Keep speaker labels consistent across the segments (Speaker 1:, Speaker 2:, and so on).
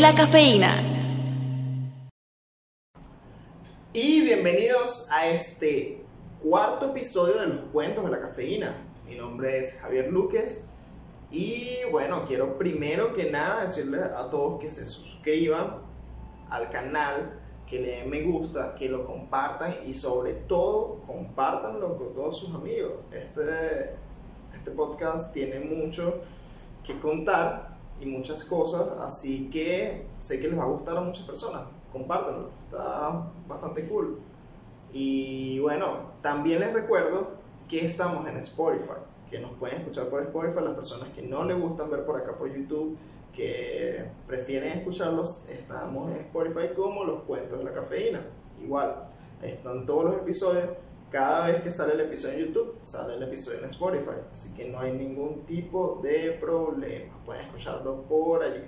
Speaker 1: la cafeína.
Speaker 2: Y bienvenidos a este cuarto episodio de los cuentos de la cafeína. Mi nombre es Javier Luques y bueno, quiero primero que nada decirles a todos que se suscriban al canal, que le den me gusta, que lo compartan y sobre todo compartanlo con todos sus amigos. Este, este podcast tiene mucho que contar y muchas cosas, así que sé que les va a gustar a muchas personas. Compártanlo, está bastante cool. Y bueno, también les recuerdo que estamos en Spotify, que nos pueden escuchar por Spotify las personas que no les gustan ver por acá por YouTube, que prefieren escucharlos, estamos en Spotify como los cuentos de la cafeína. Igual, están todos los episodios cada vez que sale el episodio en YouTube, sale el episodio en Spotify. Así que no hay ningún tipo de problema. Pueden escucharlo por allí.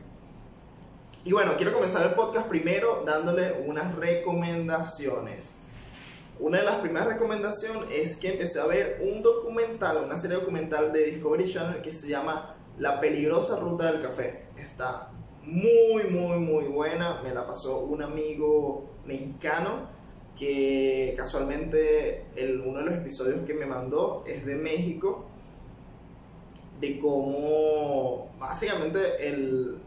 Speaker 2: Y bueno, quiero comenzar el podcast primero dándole unas recomendaciones. Una de las primeras recomendaciones es que empecé a ver un documental, una serie documental de Discovery Channel que se llama La peligrosa ruta del café. Está muy, muy, muy buena. Me la pasó un amigo mexicano que casualmente el, uno de los episodios que me mandó es de México, de cómo básicamente el,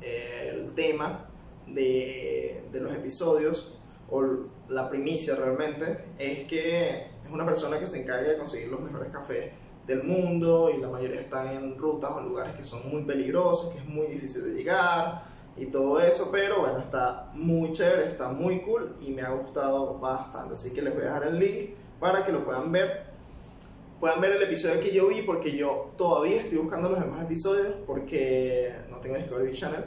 Speaker 2: el tema de, de los episodios, o la primicia realmente, es que es una persona que se encarga de conseguir los mejores cafés del mundo y la mayoría están en rutas o en lugares que son muy peligrosos, que es muy difícil de llegar y todo eso, pero bueno, está muy chévere, está muy cool y me ha gustado bastante. Así que les voy a dejar el link para que lo puedan ver. Puedan ver el episodio que yo vi porque yo todavía estoy buscando los demás episodios porque no tengo Discovery Channel.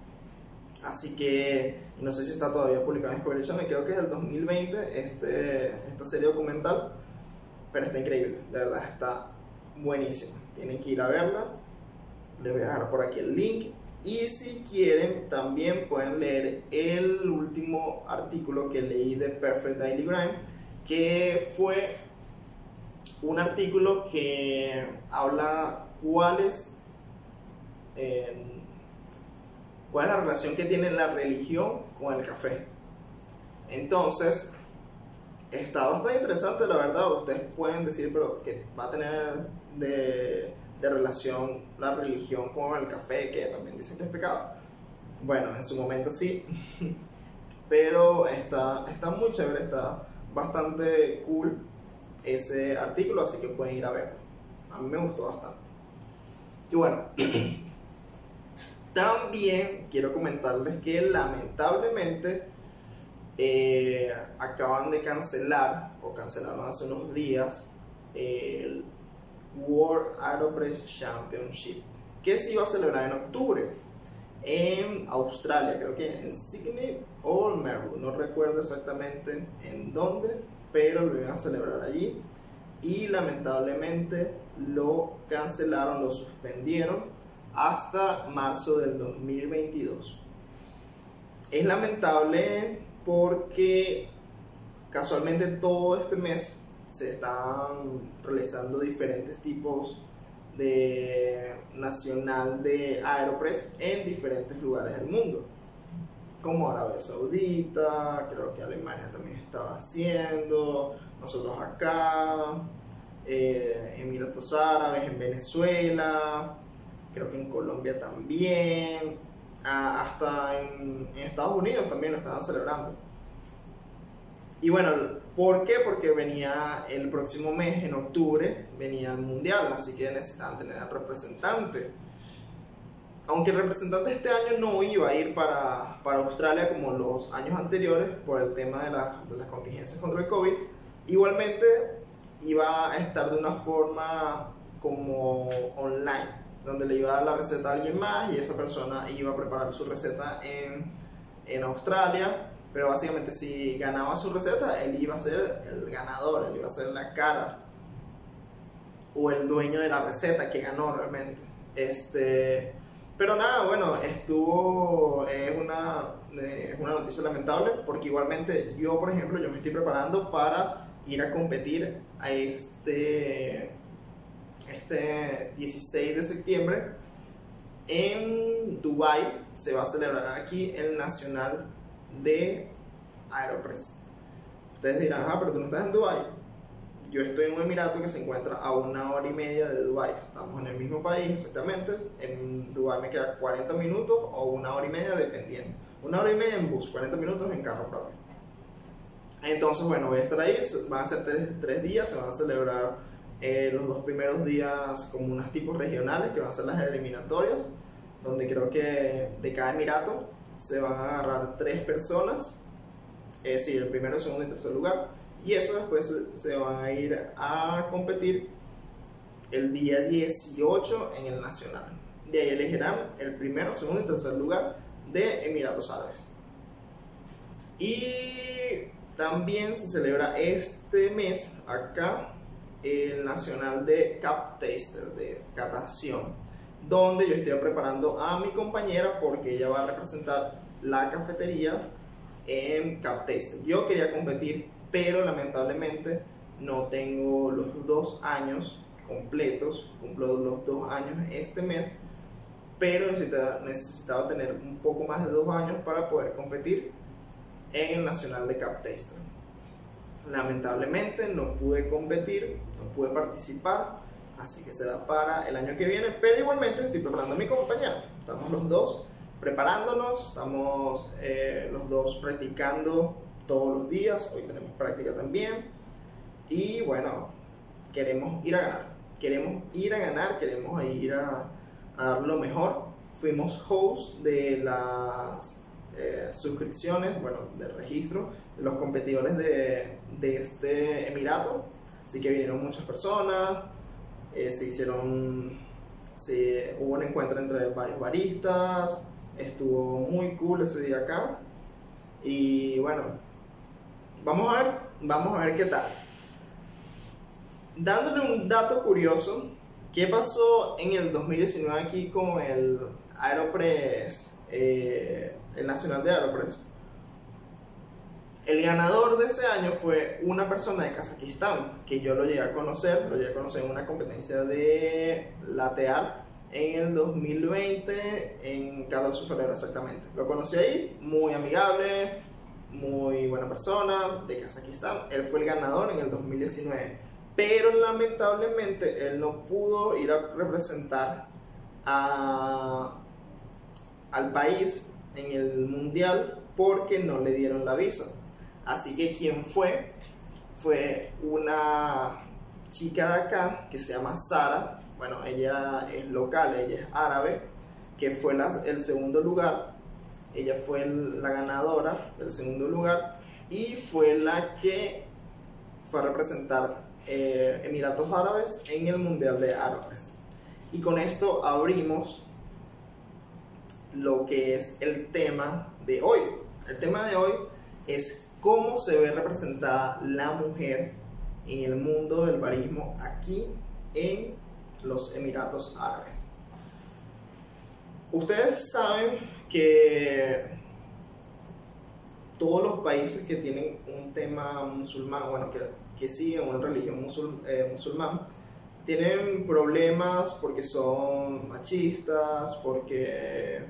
Speaker 2: Así que no sé si está todavía publicado en Discovery Channel, creo que es del 2020 este, esta serie documental, pero está increíble, de verdad está buenísima. Tienen que ir a verla. Les voy a dejar por aquí el link y si quieren, también pueden leer el último artículo que leí de Perfect Daily Grind, que fue un artículo que habla cuál es, cuál es la relación que tiene la religión con el café. Entonces, está bastante interesante, la verdad. Ustedes pueden decir, pero que va a tener de de relación la religión con el café, que también dicen que es pecado. Bueno, en su momento sí, pero está, está muy chévere, está bastante cool ese artículo, así que pueden ir a verlo. A mí me gustó bastante. Y bueno, también quiero comentarles que lamentablemente eh, acaban de cancelar, o cancelaron hace unos días, el World Aeropress Championship, que se iba a celebrar en octubre en Australia, creo que en Sydney o Melbourne, no recuerdo exactamente en dónde, pero lo iban a celebrar allí y lamentablemente lo cancelaron, lo suspendieron hasta marzo del 2022. Es lamentable porque casualmente todo este mes se están realizando diferentes tipos de nacional de Aeropress en diferentes lugares del mundo, como Arabia Saudita, creo que Alemania también estaba haciendo, nosotros acá, eh, Emiratos Árabes, en Venezuela, creo que en Colombia también, hasta en Estados Unidos también lo estaban celebrando. Y bueno, ¿por qué? Porque venía el próximo mes, en octubre, venía el mundial, así que necesitaban tener al representante. Aunque el representante este año no iba a ir para, para Australia como los años anteriores por el tema de, de las contingencias contra el COVID, igualmente iba a estar de una forma como online, donde le iba a dar la receta a alguien más y esa persona iba a preparar su receta en, en Australia pero básicamente si ganaba su receta, él iba a ser el ganador, él iba a ser la cara o el dueño de la receta que ganó realmente. Este, pero nada, bueno, estuvo, es una, una noticia lamentable porque igualmente yo, por ejemplo, yo me estoy preparando para ir a competir a este, este 16 de septiembre en Dubai se va a celebrar aquí el Nacional de Aeropress. Ustedes dirán, ah, pero tú no estás en Dubai. Yo estoy en un emirato que se encuentra a una hora y media de Dubai. Estamos en el mismo país exactamente. En Dubai me queda 40 minutos o una hora y media dependiendo. Una hora y media en bus, 40 minutos en carro propio. Entonces, bueno, voy a estar ahí. Van a ser tres, días. Se van a celebrar eh, los dos primeros días como unos tipos regionales que van a ser las eliminatorias. Donde creo que de cada emirato se van a agarrar tres personas es decir, el primero, segundo y tercer lugar. Y eso después se van a ir a competir el día 18 en el Nacional. De ahí elegirán el primero, segundo y tercer lugar de Emiratos Árabes. Y también se celebra este mes acá el Nacional de Cap Taster, de catación, donde yo estoy preparando a mi compañera porque ella va a representar la cafetería en CapTest. Yo quería competir, pero lamentablemente no tengo los dos años completos, cumplo los dos años este mes, pero necesitaba, necesitaba tener un poco más de dos años para poder competir en el Nacional de CapTaster. Lamentablemente no pude competir, no pude participar, así que será para el año que viene, pero igualmente estoy preparando a mi compañera. Estamos los dos preparándonos, estamos eh, los dos practicando todos los días, hoy tenemos práctica también y bueno, queremos ir a ganar, queremos ir a ganar, queremos ir a, dar lo mejor. Fuimos host de las eh, suscripciones, bueno, del registro de los competidores de, de este Emirato, así que vinieron muchas personas, eh, se hicieron, se, hubo un encuentro entre varios baristas, Estuvo muy cool ese día acá. Y bueno, vamos a ver, vamos a ver qué tal. Dándole un dato curioso, ¿qué pasó en el 2019 aquí con el Aeropress, eh, el Nacional de Aeropress? El ganador de ese año fue una persona de Kazajistán, que yo lo llegué a conocer, lo llegué a conocer en una competencia de latear en el 2020 en 14 de febrero exactamente. Lo conocí ahí, muy amigable, muy buena persona, de Kazajistán. Él fue el ganador en el 2019, pero lamentablemente él no pudo ir a representar a, al país en el mundial porque no le dieron la visa. Así que quien fue fue una chica de acá que se llama Sara, bueno, ella es local, ella es árabe, que fue el segundo lugar, ella fue la ganadora del segundo lugar y fue la que fue a representar eh, Emiratos Árabes en el Mundial de Árabes. Y con esto abrimos lo que es el tema de hoy. El tema de hoy es cómo se ve representada la mujer en el mundo del barismo aquí en los Emiratos Árabes. Ustedes saben que todos los países que tienen un tema musulmán, bueno, que, siguen una religión eh, musulmán, tienen problemas porque son machistas, porque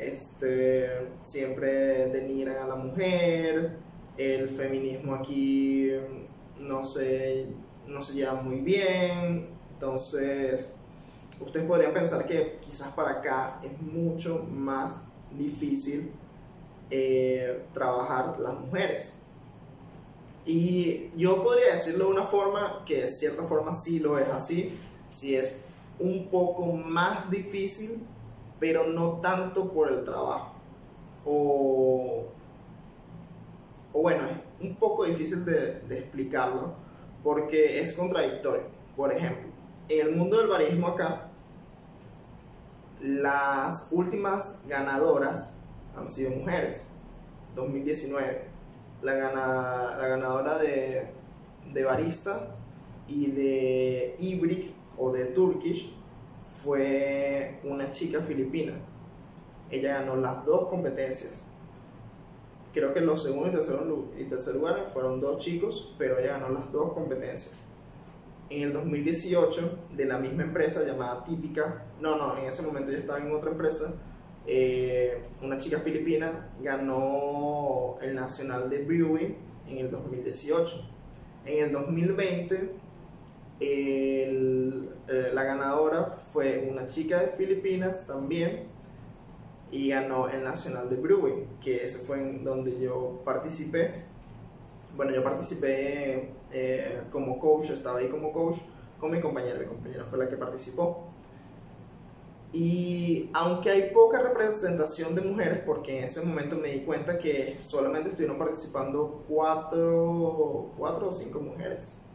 Speaker 2: este, siempre denigran a la mujer, el feminismo aquí no se, no se lleva muy bien, entonces, ustedes podrían pensar que quizás para acá es mucho más difícil eh, trabajar las mujeres. Y yo podría decirlo de una forma que de cierta forma sí lo es así, si es un poco más difícil, pero no tanto por el trabajo. O, o bueno, es un poco difícil de, explicarlo porque es contradictorio. Por ejemplo, en el mundo del barismo acá, las últimas ganadoras han sido mujeres. 2019, la, la ganadora de, de barista y de Ibrick o de Turkish fue una chica filipina. Ella ganó las dos competencias. Creo que los segundos y tercer, y tercer fueron dos chicos, pero ella ganó las dos competencias en el 2018 de la misma empresa llamada Típica, no, no, en ese momento yo estaba en otra empresa eh, una chica filipina ganó el Nacional de Brewing en el 2018. En el 2020, el, eh, la ganadora fue una chica de Filipinas también y ganó el Nacional de Brewing, que ese fue en donde yo participé. Bueno, yo participé eh, como coach, estaba ahí como coach con mi compañera, mi compañera fue la que participó. Y aunque hay poca representación de mujeres, porque en ese momento me di cuenta que solamente estuvieron participando cuatro, cuatro o cinco mujeres.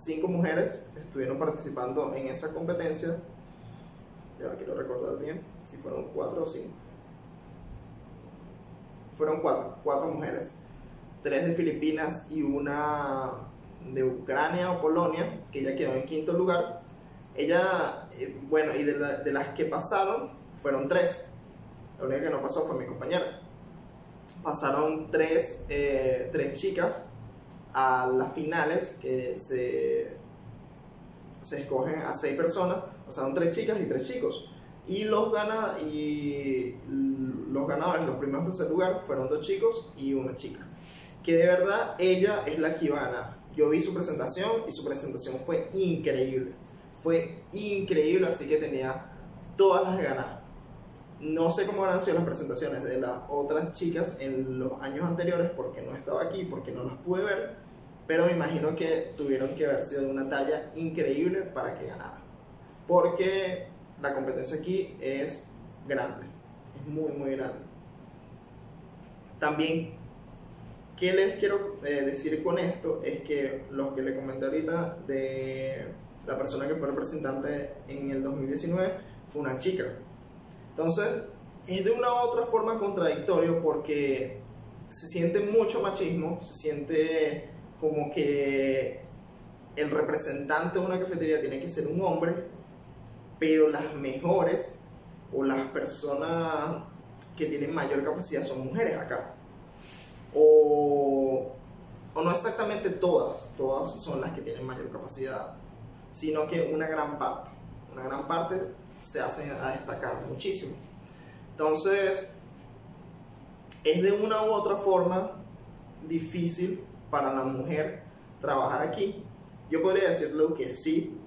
Speaker 2: Cinco mujeres estuvieron participando en esa competencia. Ya quiero recordar bien si fueron cuatro o cinco. Fueron cuatro, cuatro mujeres. Tres de Filipinas y una de Ucrania o Polonia, que ella quedó en quinto lugar ella, eh, bueno, y de, las que pasaron, fueron tres. La única que no pasó fue mi compañera. Pasaron tres, eh, tres chicas a las finales que se, se escogen a seis personas, o sea, son tres chicas y tres chicos. Y los, gana, y los ganadores, los primeros tercer lugar, fueron dos chicos y una chica. Que de verdad ella es la que iba a ganar. Yo vi su presentación y su presentación fue increíble fue increíble, así que tenía todas las de ganar. No sé cómo han sido las presentaciones de las otras chicas en los años anteriores porque no estaba aquí, porque no las pude ver, pero me imagino que tuvieron que haber sido de una talla increíble para que ganara. Porque la competencia aquí es grande, es muy, muy grande. También, ¿qué les quiero eh, decir con esto? Es que los que le comenté ahorita de la persona que fue representante en el 2019 fue una chica. Entonces, es de una u otra forma contradictorio porque se siente mucho machismo, se siente como que el representante de una cafetería tiene que ser un hombre, pero las mejores o las personas que tienen mayor capacidad son mujeres acá. O, o no exactamente todas, todas son las que tienen mayor capacidad sino que una gran parte, una gran parte se hace a destacar muchísimo. Entonces, es de una u otra forma difícil para la mujer trabajar aquí. Yo podría decirlo que sí,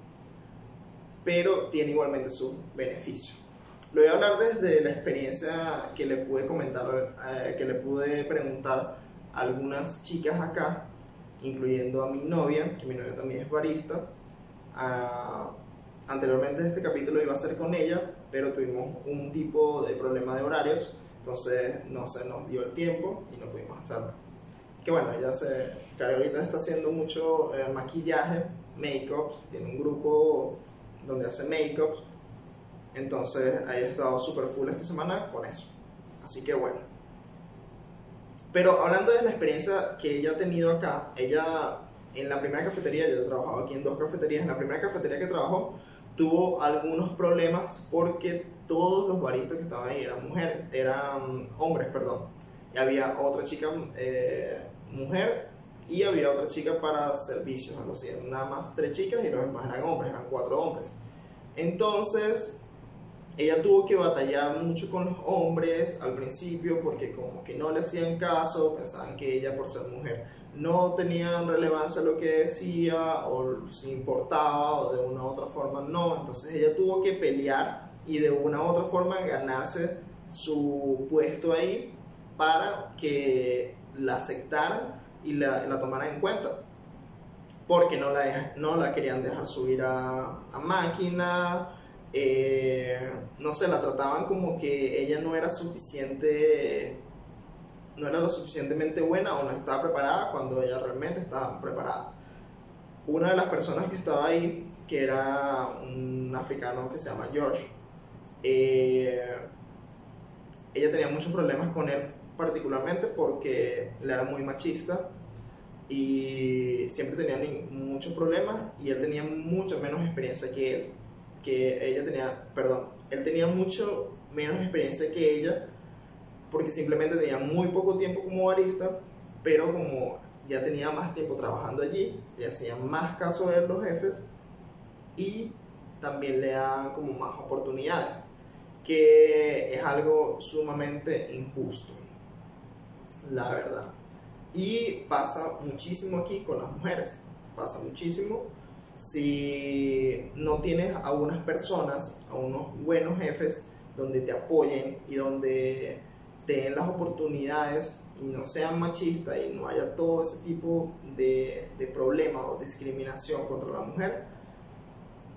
Speaker 2: pero tiene igualmente su beneficio. Lo voy a hablar desde la experiencia que le pude comentar, eh, que le pude preguntar a algunas chicas acá, incluyendo a mi novia, que mi novia también es barista, anteriormente este capítulo iba a ser con ella, pero tuvimos un tipo de problema de horarios, entonces no se nos dio el tiempo y no pudimos hacerlo. Que bueno, ella se, que ahorita está haciendo mucho eh, maquillaje, make-up, tiene un grupo donde hace make-up, entonces ha estado súper full esta semana con eso. Así que bueno. Pero hablando de la experiencia que ella ha tenido acá, ella en la primera cafetería, yo he trabajado aquí en dos cafeterías, en la primera cafetería que trabajó tuvo algunos problemas porque todos los baristas que estaban ahí eran mujeres, eran hombres, perdón. Y había otra chica eh, mujer y había otra chica para servicios, algo así. Nada más tres chicas y los demás eran hombres, eran cuatro hombres. Entonces, ella tuvo que batallar mucho con los hombres al principio porque como que no le hacían caso, pensaban que ella por ser mujer no tenían relevancia lo que decía o si importaba o de una u otra forma no. Entonces ella tuvo que pelear y de una u otra forma ganarse su puesto ahí para que la aceptaran y la, la tomaran en cuenta. Porque no la, no la querían dejar subir a, a máquina, eh, no sé, la trataban como que ella no era suficiente no era lo suficientemente buena o no estaba preparada cuando ella realmente estaba preparada. Una de las personas que estaba ahí, que era un africano que se llama George, eh, ella tenía muchos problemas con él particularmente porque él era muy machista y siempre tenía muchos problemas y él tenía mucho menos experiencia que que ella tenía, perdón, él tenía mucho menos experiencia que ella porque simplemente tenía muy poco tiempo como barista, pero como ya tenía más tiempo trabajando allí, le hacían más caso a los jefes y también le daban como más oportunidades. que es algo sumamente injusto, la verdad. Y pasa muchísimo aquí con las mujeres, pasa muchísimo si no tienes a unas personas, a unos buenos jefes donde te apoyen y donde den las oportunidades y no sean machistas y no haya todo ese tipo de, de problemas o discriminación contra la mujer,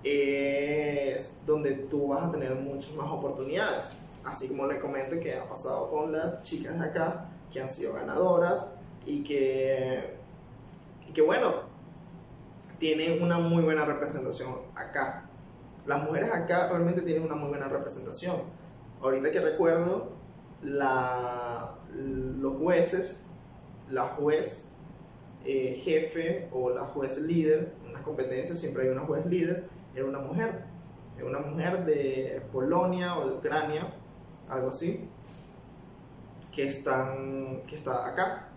Speaker 2: es donde tú vas a tener muchas más oportunidades. Así como le comenté que ha pasado con las chicas de acá, que han sido ganadoras y que, y que bueno, tienen una muy buena representación acá. Las mujeres acá realmente tienen una muy buena representación. Ahorita que recuerdo, la, los jueces, la juez eh, jefe o la juez líder, en las competencias siempre hay una juez líder, era una mujer, era una mujer de Polonia o de Ucrania, algo así, que, están, que está acá.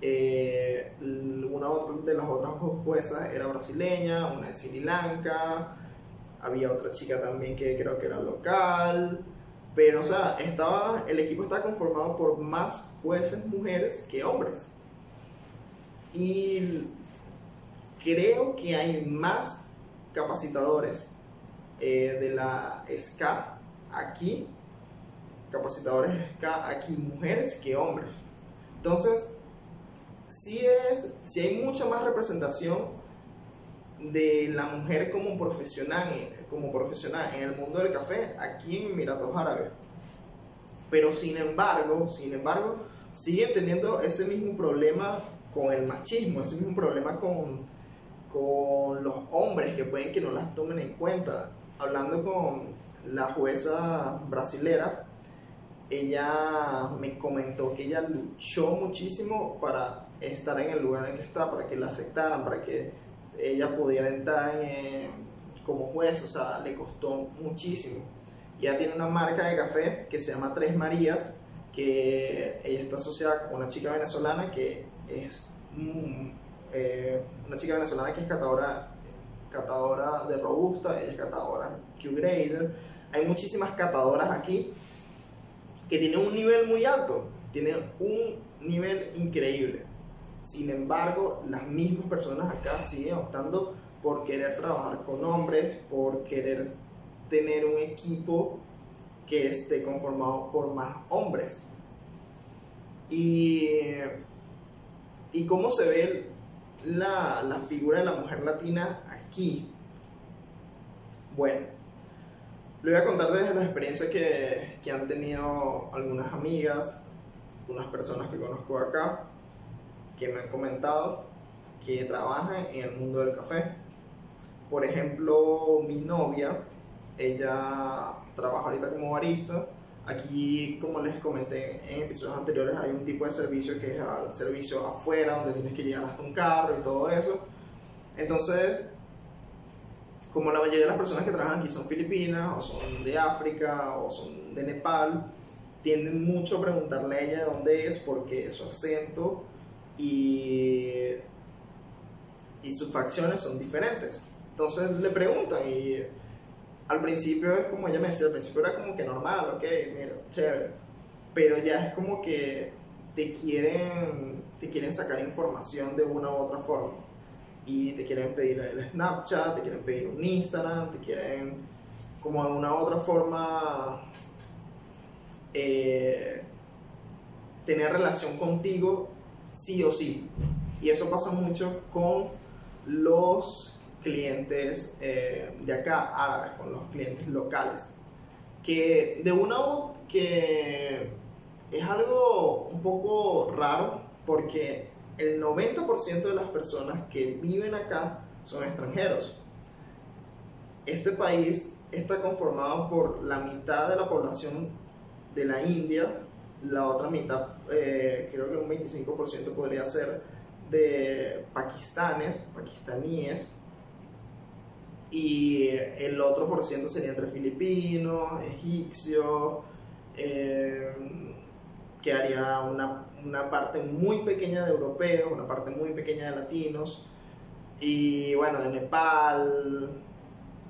Speaker 2: Eh, una de las otras juezas era brasileña, una de Sri Lanka, había otra chica también que creo que era local, pero o sea, estaba, el equipo estaba conformado por más jueces mujeres que hombres. Y creo que hay más capacitadores eh, de la SCA aquí, capacitadores SCA aquí mujeres que hombres. Entonces, si es, hay mucha más representación de la mujer como profesional, como profesional en el mundo del café aquí en Emiratos Árabes. Pero sin embargo, sin embargo, siguen teniendo ese mismo problema con el machismo, ese mismo problema con, con los hombres que pueden que no las tomen en cuenta. Hablando con la jueza brasilera, ella me comentó que ella luchó muchísimo para estar en el lugar en el que está, para que la aceptaran, para que ella pudiera entrar como juez, o sea, le costó muchísimo. Ya tiene una marca de café que se llama Tres Marías, que ella está asociada con una chica venezolana que es mm, eh, una chica venezolana que es catadora, catadora de Robusta, ella es catadora Q-Grader. Hay muchísimas catadoras aquí que tienen un nivel muy alto, tienen un nivel increíble. Sin embargo, las mismas personas acá siguen optando por querer trabajar con hombres, por querer tener un equipo que esté conformado por más hombres. Y, y cómo se ve la, la figura de la mujer latina aquí. Bueno, le voy a contar desde la experiencia que, que han tenido algunas amigas, unas personas que conozco acá que me han comentado que trabajan en el mundo del café. Por ejemplo, mi novia, ella trabaja ahorita como barista. Aquí, como les comenté en episodios anteriores, hay un tipo de servicio que es el servicio afuera, donde tienes que llegar hasta un carro y todo eso. Entonces, como la mayoría de las personas que trabajan aquí son filipinas, o son de África, o son de Nepal, tienden mucho a preguntarle a ella de dónde es, porque su acento y, y sus facciones son diferentes. Entonces le preguntan y al principio es como ella me decía, al principio era como que normal, ok, mira, chévere, pero ya es como que te quieren, te quieren sacar información de una u otra forma y te quieren pedir el Snapchat, te quieren pedir un Instagram, te quieren como de una u otra forma eh, tener relación contigo sí o sí. Y eso pasa mucho con los clientes eh, de acá, árabes, con los clientes locales. Que de una que es algo un poco raro porque el 90% de las personas que viven acá son extranjeros. Este país está conformado por la mitad de la población de la India, la otra mitad, eh, creo que un 25% podría ser de pakistanes, pakistaníes, y el otro por ciento sería entre filipinos, egipcios, eh, que haría una, una, parte muy pequeña de europeos, una parte muy pequeña de latinos, y bueno, de Nepal,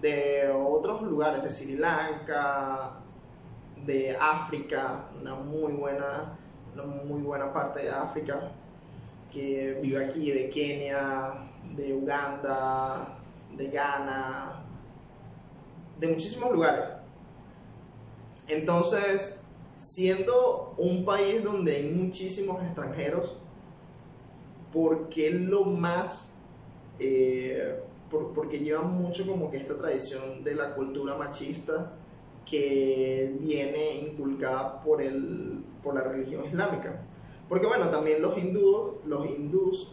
Speaker 2: de otros lugares, de Sri Lanka, de África, una muy buena, una muy buena parte de África, que vive aquí, de Kenia, de Uganda, de Ghana, de muchísimos lugares. Entonces, siendo un país donde hay muchísimos extranjeros, ¿por qué lo más... Eh, porque lleva mucho como que esta tradición de la cultura machista que viene inculcada por, el, por la religión islámica. Porque bueno, también los hindúes, los hindús,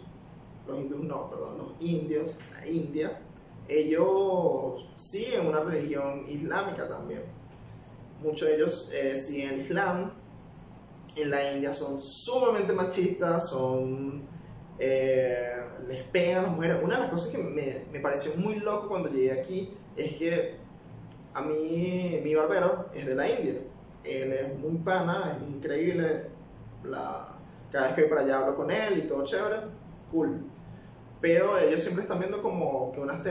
Speaker 2: los hindús no, perdón, los indios, la India, ellos siguen una religión islámica también. Muchos de ellos eh, siguen el Islam. En la India son sumamente machistas, son eh, les pegan a las mujeres. Una de las cosas que me, me, pareció muy loco cuando llegué aquí es que a mí, mi barbero es de la India. Él es muy pana, es increíble. La, cada vez que voy para allá hablo con él y todo chévere, cool. Pero ellos siempre están viendo como que unas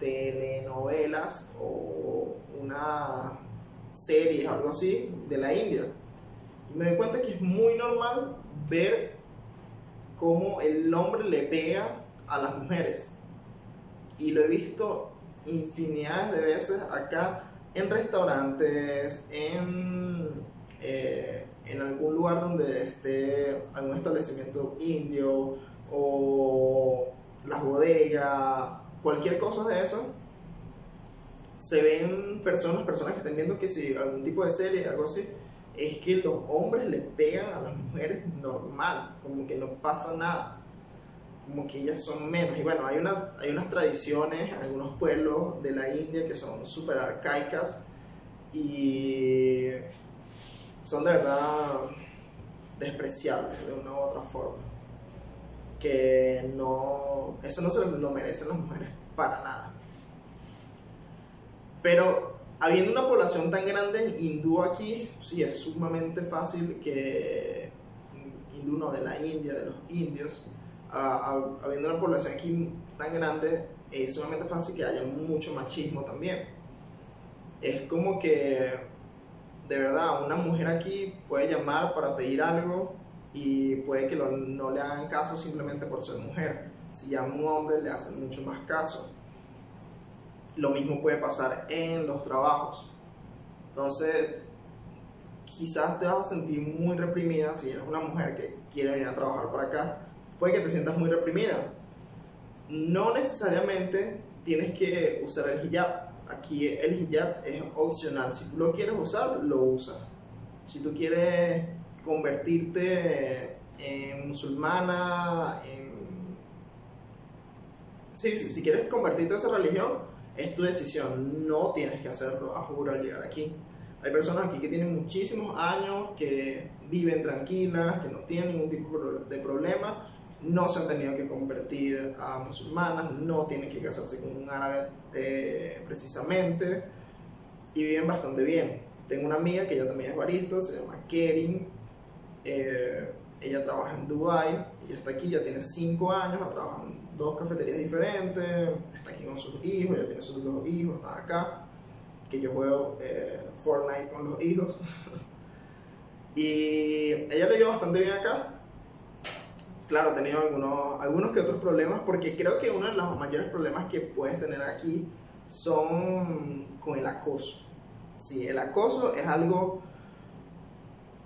Speaker 2: telenovelas o una serie o algo así de la India. Y me doy cuenta que es muy normal ver cómo el hombre le pega a las mujeres. Y lo he visto infinidades de veces acá en restaurantes, en, eh, en algún lugar donde esté algún establecimiento indio o las bodegas, cualquier cosa de eso. Se ven personas, personas que estén viendo que si algún tipo de serie, algo así, es que los hombres le pegan a las mujeres normal, como que no pasa nada, como que ellas son menos. Y bueno, hay, una, hay unas tradiciones algunos pueblos de la India que son súper arcaicas y son de verdad despreciables de una u otra forma. Que no, eso no se lo merecen las mujeres para nada. Pero habiendo una población tan grande hindú aquí, sí, es sumamente fácil que, hindú no, de la India, de los indios, habiendo una población aquí tan grande, es sumamente fácil que haya mucho machismo también. Es como que, de verdad, una mujer aquí puede llamar para pedir algo y puede que no le hagan caso simplemente por ser mujer. Si llama un hombre, le hacen mucho más caso. Lo mismo puede pasar en los trabajos. Entonces, quizás te vas a sentir muy reprimida si eres una mujer que quiere venir a trabajar para acá. Puede que te sientas muy reprimida. No necesariamente tienes que usar el hijab. Aquí el hijab es opcional. Si tú lo quieres usar, lo usas. Si tú quieres convertirte en musulmana, sí, si quieres convertirte a esa religión, es tu decisión, no tienes que hacerlo a juro al llegar aquí. Hay personas aquí que tienen muchísimos años, que viven tranquilas, que no tienen ningún tipo de problema, no se han tenido que convertir a musulmanas, no tienen que casarse con un árabe eh, precisamente, y viven bastante bien. Tengo una amiga que ella también es barista, se llama Kerin, eh, ella trabaja en Dubai, ella está aquí, ya tiene 5 años, ha trabajado en dos cafeterías diferentes, está aquí con sus hijos, ya tiene sus dos hijos, está acá, que yo juego eh, Fortnite con los hijos. y ella le dio bastante bien acá. Claro, ha tenido algunos, algunos que otros problemas, porque creo que uno de los mayores problemas que puedes tener aquí son con el acoso. Sí, el acoso es algo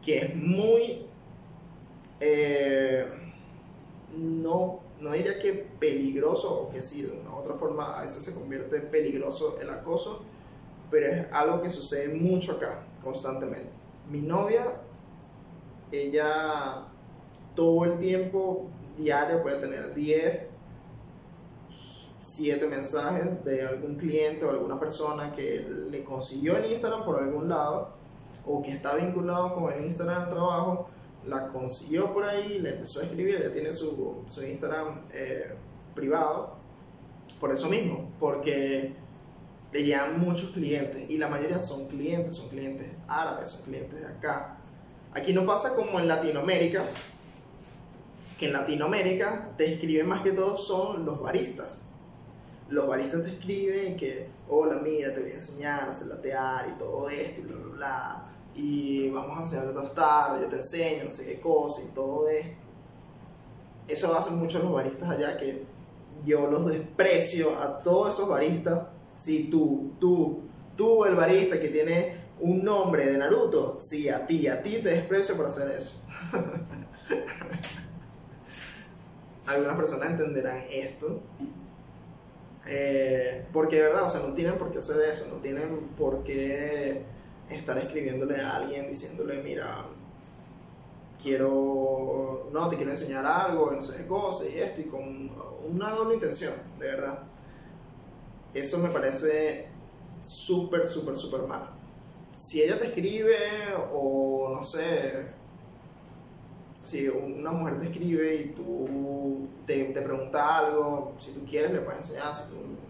Speaker 2: que es muy... Eh, no no diría que peligroso, o que sí, de una otra forma a veces se convierte en peligroso el acoso, pero es algo que sucede mucho acá, constantemente. Mi novia, ella todo el tiempo diario puede tener 10, 7 mensajes de algún cliente o alguna persona que le consiguió el Instagram por algún lado o que está vinculado con el Instagram trabajo la consiguió por ahí, le empezó a escribir, ella tiene su, su Instagram eh, privado, por eso mismo, porque le llegan muchos clientes y la mayoría son clientes, son clientes árabes, son clientes de acá. Aquí no pasa como en Latinoamérica, que en Latinoamérica te escriben más que todo son los baristas. los baristas te escriben que, hola, mira, te voy a enseñar a hacer latear y todo esto y bla, bla, bla. Y vamos a enseñarte a tostar, yo te enseño, no sé qué cosa y todo esto. Eso hacen muchos los baristas allá que yo los desprecio a todos esos baristas. Si tú, tú, tú, el barista que tiene un nombre de Naruto, sí, a ti, a ti te desprecio por hacer eso. Algunas personas entenderán esto. Eh, porque de verdad, o sea, no tienen por qué hacer eso, no tienen por qué estar escribiéndole a alguien diciéndole, mira, quiero, no, te quiero enseñar algo, no sé qué cosa y esto, y con una doble intención, de verdad. Eso me parece súper, súper, súper mal. Si ella te escribe o no sé, si una mujer te escribe y tú te, te pregunta algo, si tú quieres le puedes enseñar,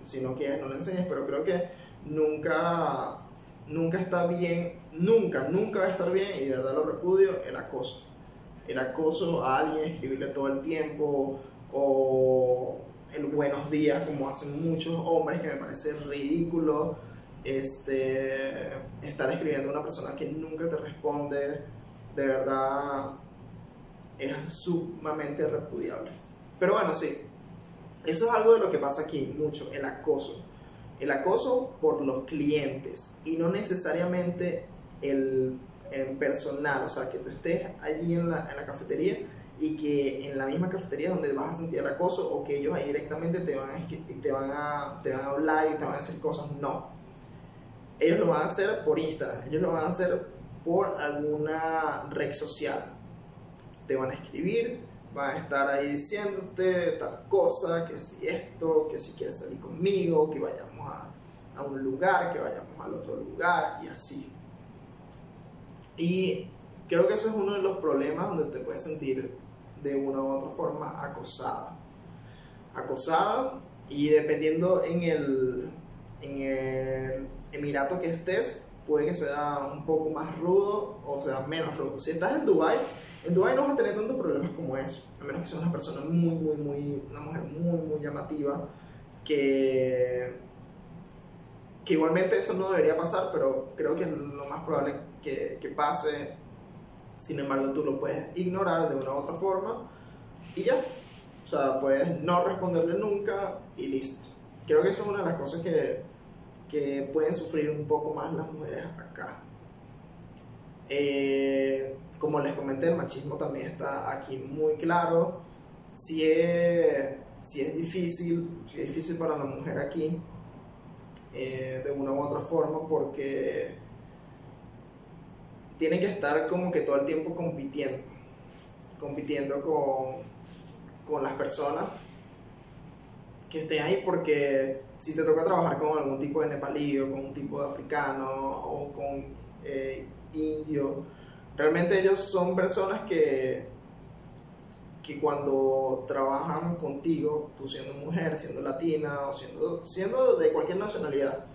Speaker 2: si, no quieres no le enseñes, pero creo que nunca, nunca está bien, nunca, nunca va a estar bien, y de verdad lo repudio, el acoso. El acoso a alguien, escribirle todo el tiempo, o el buenos días, como hacen muchos hombres, que me parece ridículo. Este, estar escribiendo a una persona que nunca te responde, de verdad es sumamente repudiable. Pero bueno, sí, eso es algo de lo que pasa aquí mucho, el acoso. El acoso por los clientes y no necesariamente el, personal, o sea, que tú estés allí en la, cafetería y que en la misma cafetería donde vas a sentir el acoso o que ellos ahí directamente te van a, te a, te van a hablar y te van a decir cosas, no. Ellos lo van a hacer por Instagram, ellos lo van a hacer por alguna red social te van a escribir, van a estar ahí diciéndote tal cosa, que si esto, que si quieres salir conmigo, que vayamos a, un lugar, que vayamos al otro lugar y así. Y creo que eso es uno de los problemas donde te puedes sentir de una u otra forma acosada. Acosada y dependiendo en el, en el emirato que estés, puede que sea un poco más rudo o sea menos rudo. Si estás en Dubai en Dubái no vas a tener tantos problemas como eso, a menos que seas una persona muy, muy, muy, una mujer muy, muy llamativa, que, que igualmente eso no debería pasar, pero creo que es lo más probable que, que pase. Sin embargo, tú lo puedes ignorar de una u otra forma y ya. O sea, puedes no responderle nunca y listo. Creo que eso es una de las cosas que, que pueden sufrir un poco más las mujeres acá. Eh, como les comenté, el machismo también está aquí muy claro. Si es, si es difícil, si es difícil para la mujer aquí, eh, de una u otra forma, porque tiene que estar como que todo el tiempo compitiendo, compitiendo con, con las personas que estén ahí, porque si te toca trabajar con algún tipo de nepalí o con un tipo de africano o con eh, indio, realmente ellos son personas que, que cuando trabajan contigo, tú siendo mujer, siendo latina o siendo, siendo de cualquier nacionalidad,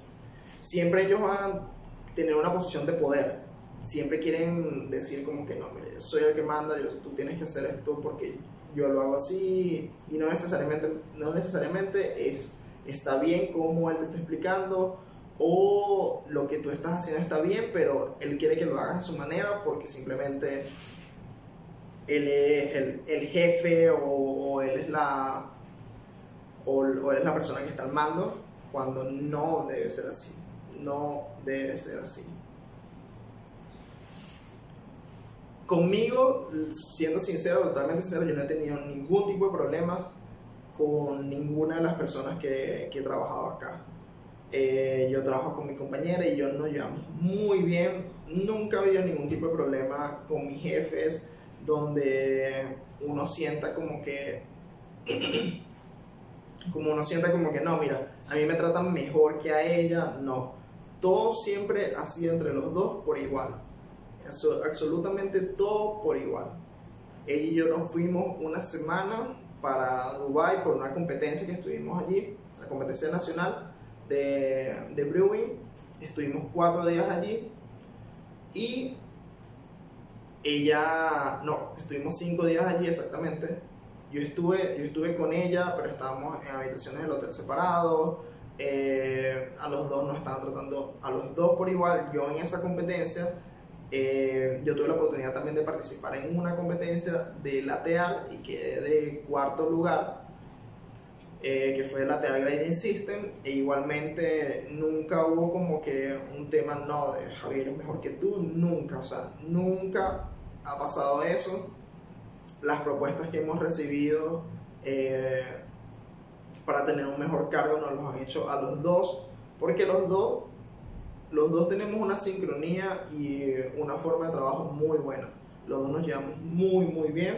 Speaker 2: siempre ellos van a tener una posición de poder. Siempre quieren decir como que no, mire, yo soy el que manda, yo, tú tienes que hacer esto porque yo lo hago así y no necesariamente, no necesariamente es, está bien como él te está explicando o lo que tú estás haciendo está bien, pero él quiere que lo hagas a su manera porque simplemente él es el, jefe o, él es la o, o, él es la persona que está al mando cuando no debe ser así. No debe ser así. Conmigo siendo sincero totalmente sincero yo no he tenido ningún tipo de problemas con ninguna de las personas que, que he trabajado acá. Eh, yo trabajo con mi compañera y yo nos llevamos muy bien. Nunca ha habido ningún tipo de problema con mis jefes donde uno sienta como que como uno sienta como que no, mira, a mí me tratan mejor que a ella, no. Todo siempre ha sido entre los dos por igual. absolutamente todo por igual. Ella y yo nos fuimos una semana para Dubai por una competencia que estuvimos allí, la competencia nacional de, de Brewing. Estuvimos cuatro días allí y ella, no, estuvimos cinco días allí exactamente. yo estuve, yo estuve con ella, pero estábamos en habitaciones del hotel separados. eh, a los dos nos estaban tratando, a los dos por igual. Yo en esa competencia, eh, yo tuve la oportunidad también de participar en una competencia de lateral y quedé de cuarto lugar, eh, que fue lateral grading system. E igualmente nunca hubo como que un tema, no, de Javier es mejor que tú, nunca, o sea, nunca ha pasado eso las propuestas que hemos recibido eh, para tener un mejor cargo nos los han hecho a los dos, porque los dos, los dos tenemos una sincronía y una forma de trabajo muy buena. Los dos nos llevamos muy, muy bien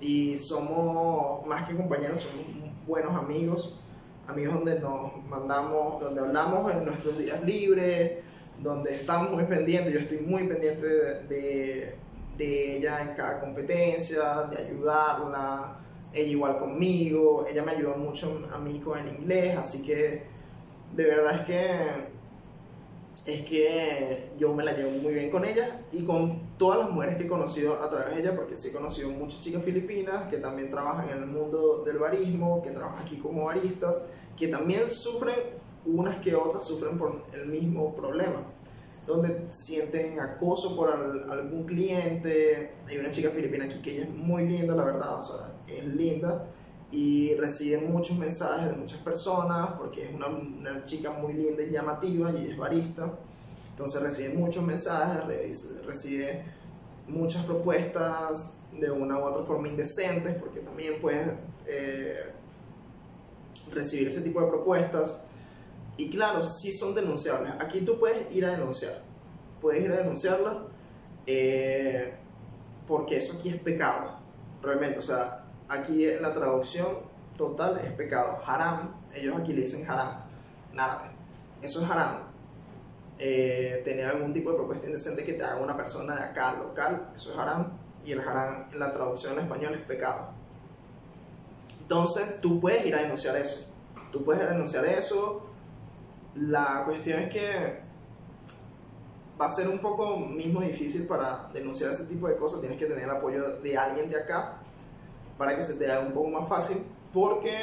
Speaker 2: y somos más que compañeros, somos buenos amigos, amigos donde nos mandamos, donde hablamos en nuestros días libres, donde estamos muy pendientes, yo estoy muy pendiente de, de de ella en cada competencia, de ayudarla, ella igual conmigo, ella me ayudó mucho a mí con el inglés, así que de verdad es que es que yo me la llevo muy bien con ella y con todas las mujeres que he conocido a través de ella, porque sí he conocido muchas chicas filipinas que también trabajan en el mundo del barismo, que trabajan aquí como baristas, que también sufren, unas que otras sufren por el mismo problema donde sienten acoso por al, algún cliente. Hay una chica filipina aquí que ella es muy linda, la verdad, o sea, es linda y recibe muchos mensajes de muchas personas porque es una, chica muy linda y llamativa y es barista. Entonces recibe muchos mensajes, recibe muchas propuestas de una u otra forma indecentes porque también puedes eh, recibir ese tipo de propuestas y claro, sí son denunciables. Aquí tú puedes ir a denunciar. Puedes ir a denunciarla eh, porque eso aquí es pecado. Realmente, o sea, aquí la traducción total es pecado. Haram, ellos aquí le dicen haram, en árabe. Eso es haram. Eh, tener algún tipo de propuesta indecente que te haga una persona de acá, local, eso es haram. Y el haram en la traducción en español es pecado. Entonces, tú puedes ir a denunciar eso. Tú puedes ir a denunciar eso la cuestión es que va a ser un poco mismo difícil para denunciar ese tipo de cosas. Tienes que tener el apoyo de alguien de acá para que se te haga un poco más fácil. Porque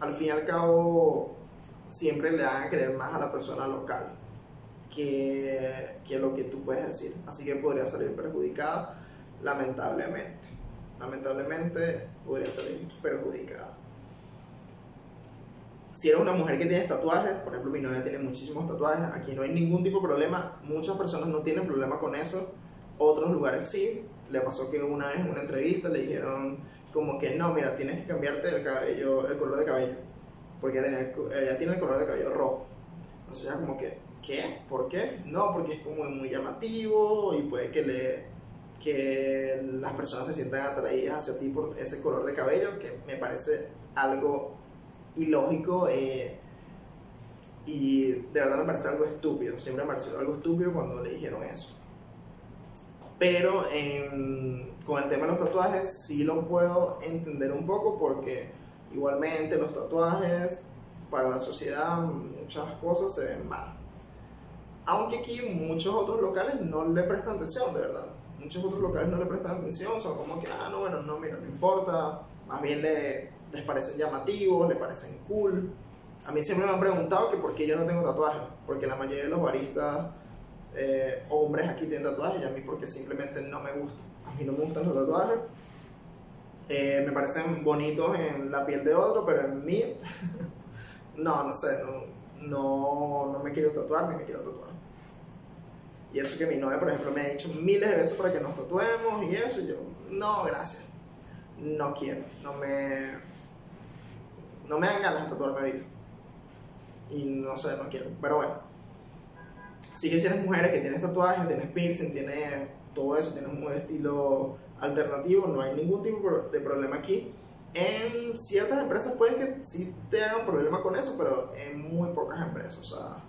Speaker 2: al fin y al cabo siempre le van a querer más a la persona local que, que lo que tú puedes decir. Así que podría salir perjudicada, lamentablemente. Lamentablemente podría salir perjudicada si eres una mujer que tiene tatuajes, por ejemplo mi novia tiene muchísimos tatuajes, aquí no hay ningún tipo de problema, muchas personas no tienen problema con eso, otros lugares sí, le pasó que una vez en una entrevista le dijeron como que no, mira, tienes que cambiarte el cabello, el color de cabello, porque ella tiene el color de cabello rojo, entonces ya como que, ¿qué? ¿Por qué? No, porque es como muy llamativo y puede que le que las personas se sientan atraídas hacia ti por ese color de cabello, que me parece algo ilógico eh, y de verdad me parece algo estúpido. Siempre me pareció algo estúpido cuando le dijeron eso. Pero con el tema de los tatuajes sí lo puedo entender un poco porque igualmente los tatuajes para la sociedad muchas cosas se ven mal. Aunque aquí muchos otros locales no le prestan atención, de verdad. Muchos otros locales no le prestan atención, son como que, ah, no, bueno, no, mira, no importa. Más bien le, les parecen llamativos, les parecen cool. A mí siempre me han preguntado que por qué yo no tengo tatuajes, porque la mayoría de los baristas eh, hombres aquí tienen tatuajes y a mí porque simplemente no me gusta. A mí no me gustan los tatuajes. Eh, me parecen bonitos en la piel de otro, pero en mí, no, no sé, no, no, no me quiero tatuar ni me quiero tatuar. Y eso que mi novia, por ejemplo, me ha dicho miles de veces para que nos tatuemos y eso, y yo, no, gracias, no quiero, no me, no me dan ganas de tatuarme ahorita. Y no sé, no quiero. Pero bueno. Sí que si eres mujeres que tienes tatuajes, tienes piercing, tienes todo eso, tienes un estilo alternativo, no hay ningún tipo de problema aquí. En ciertas empresas pueden que sí te hagan problema con eso, pero en muy pocas empresas. O sea,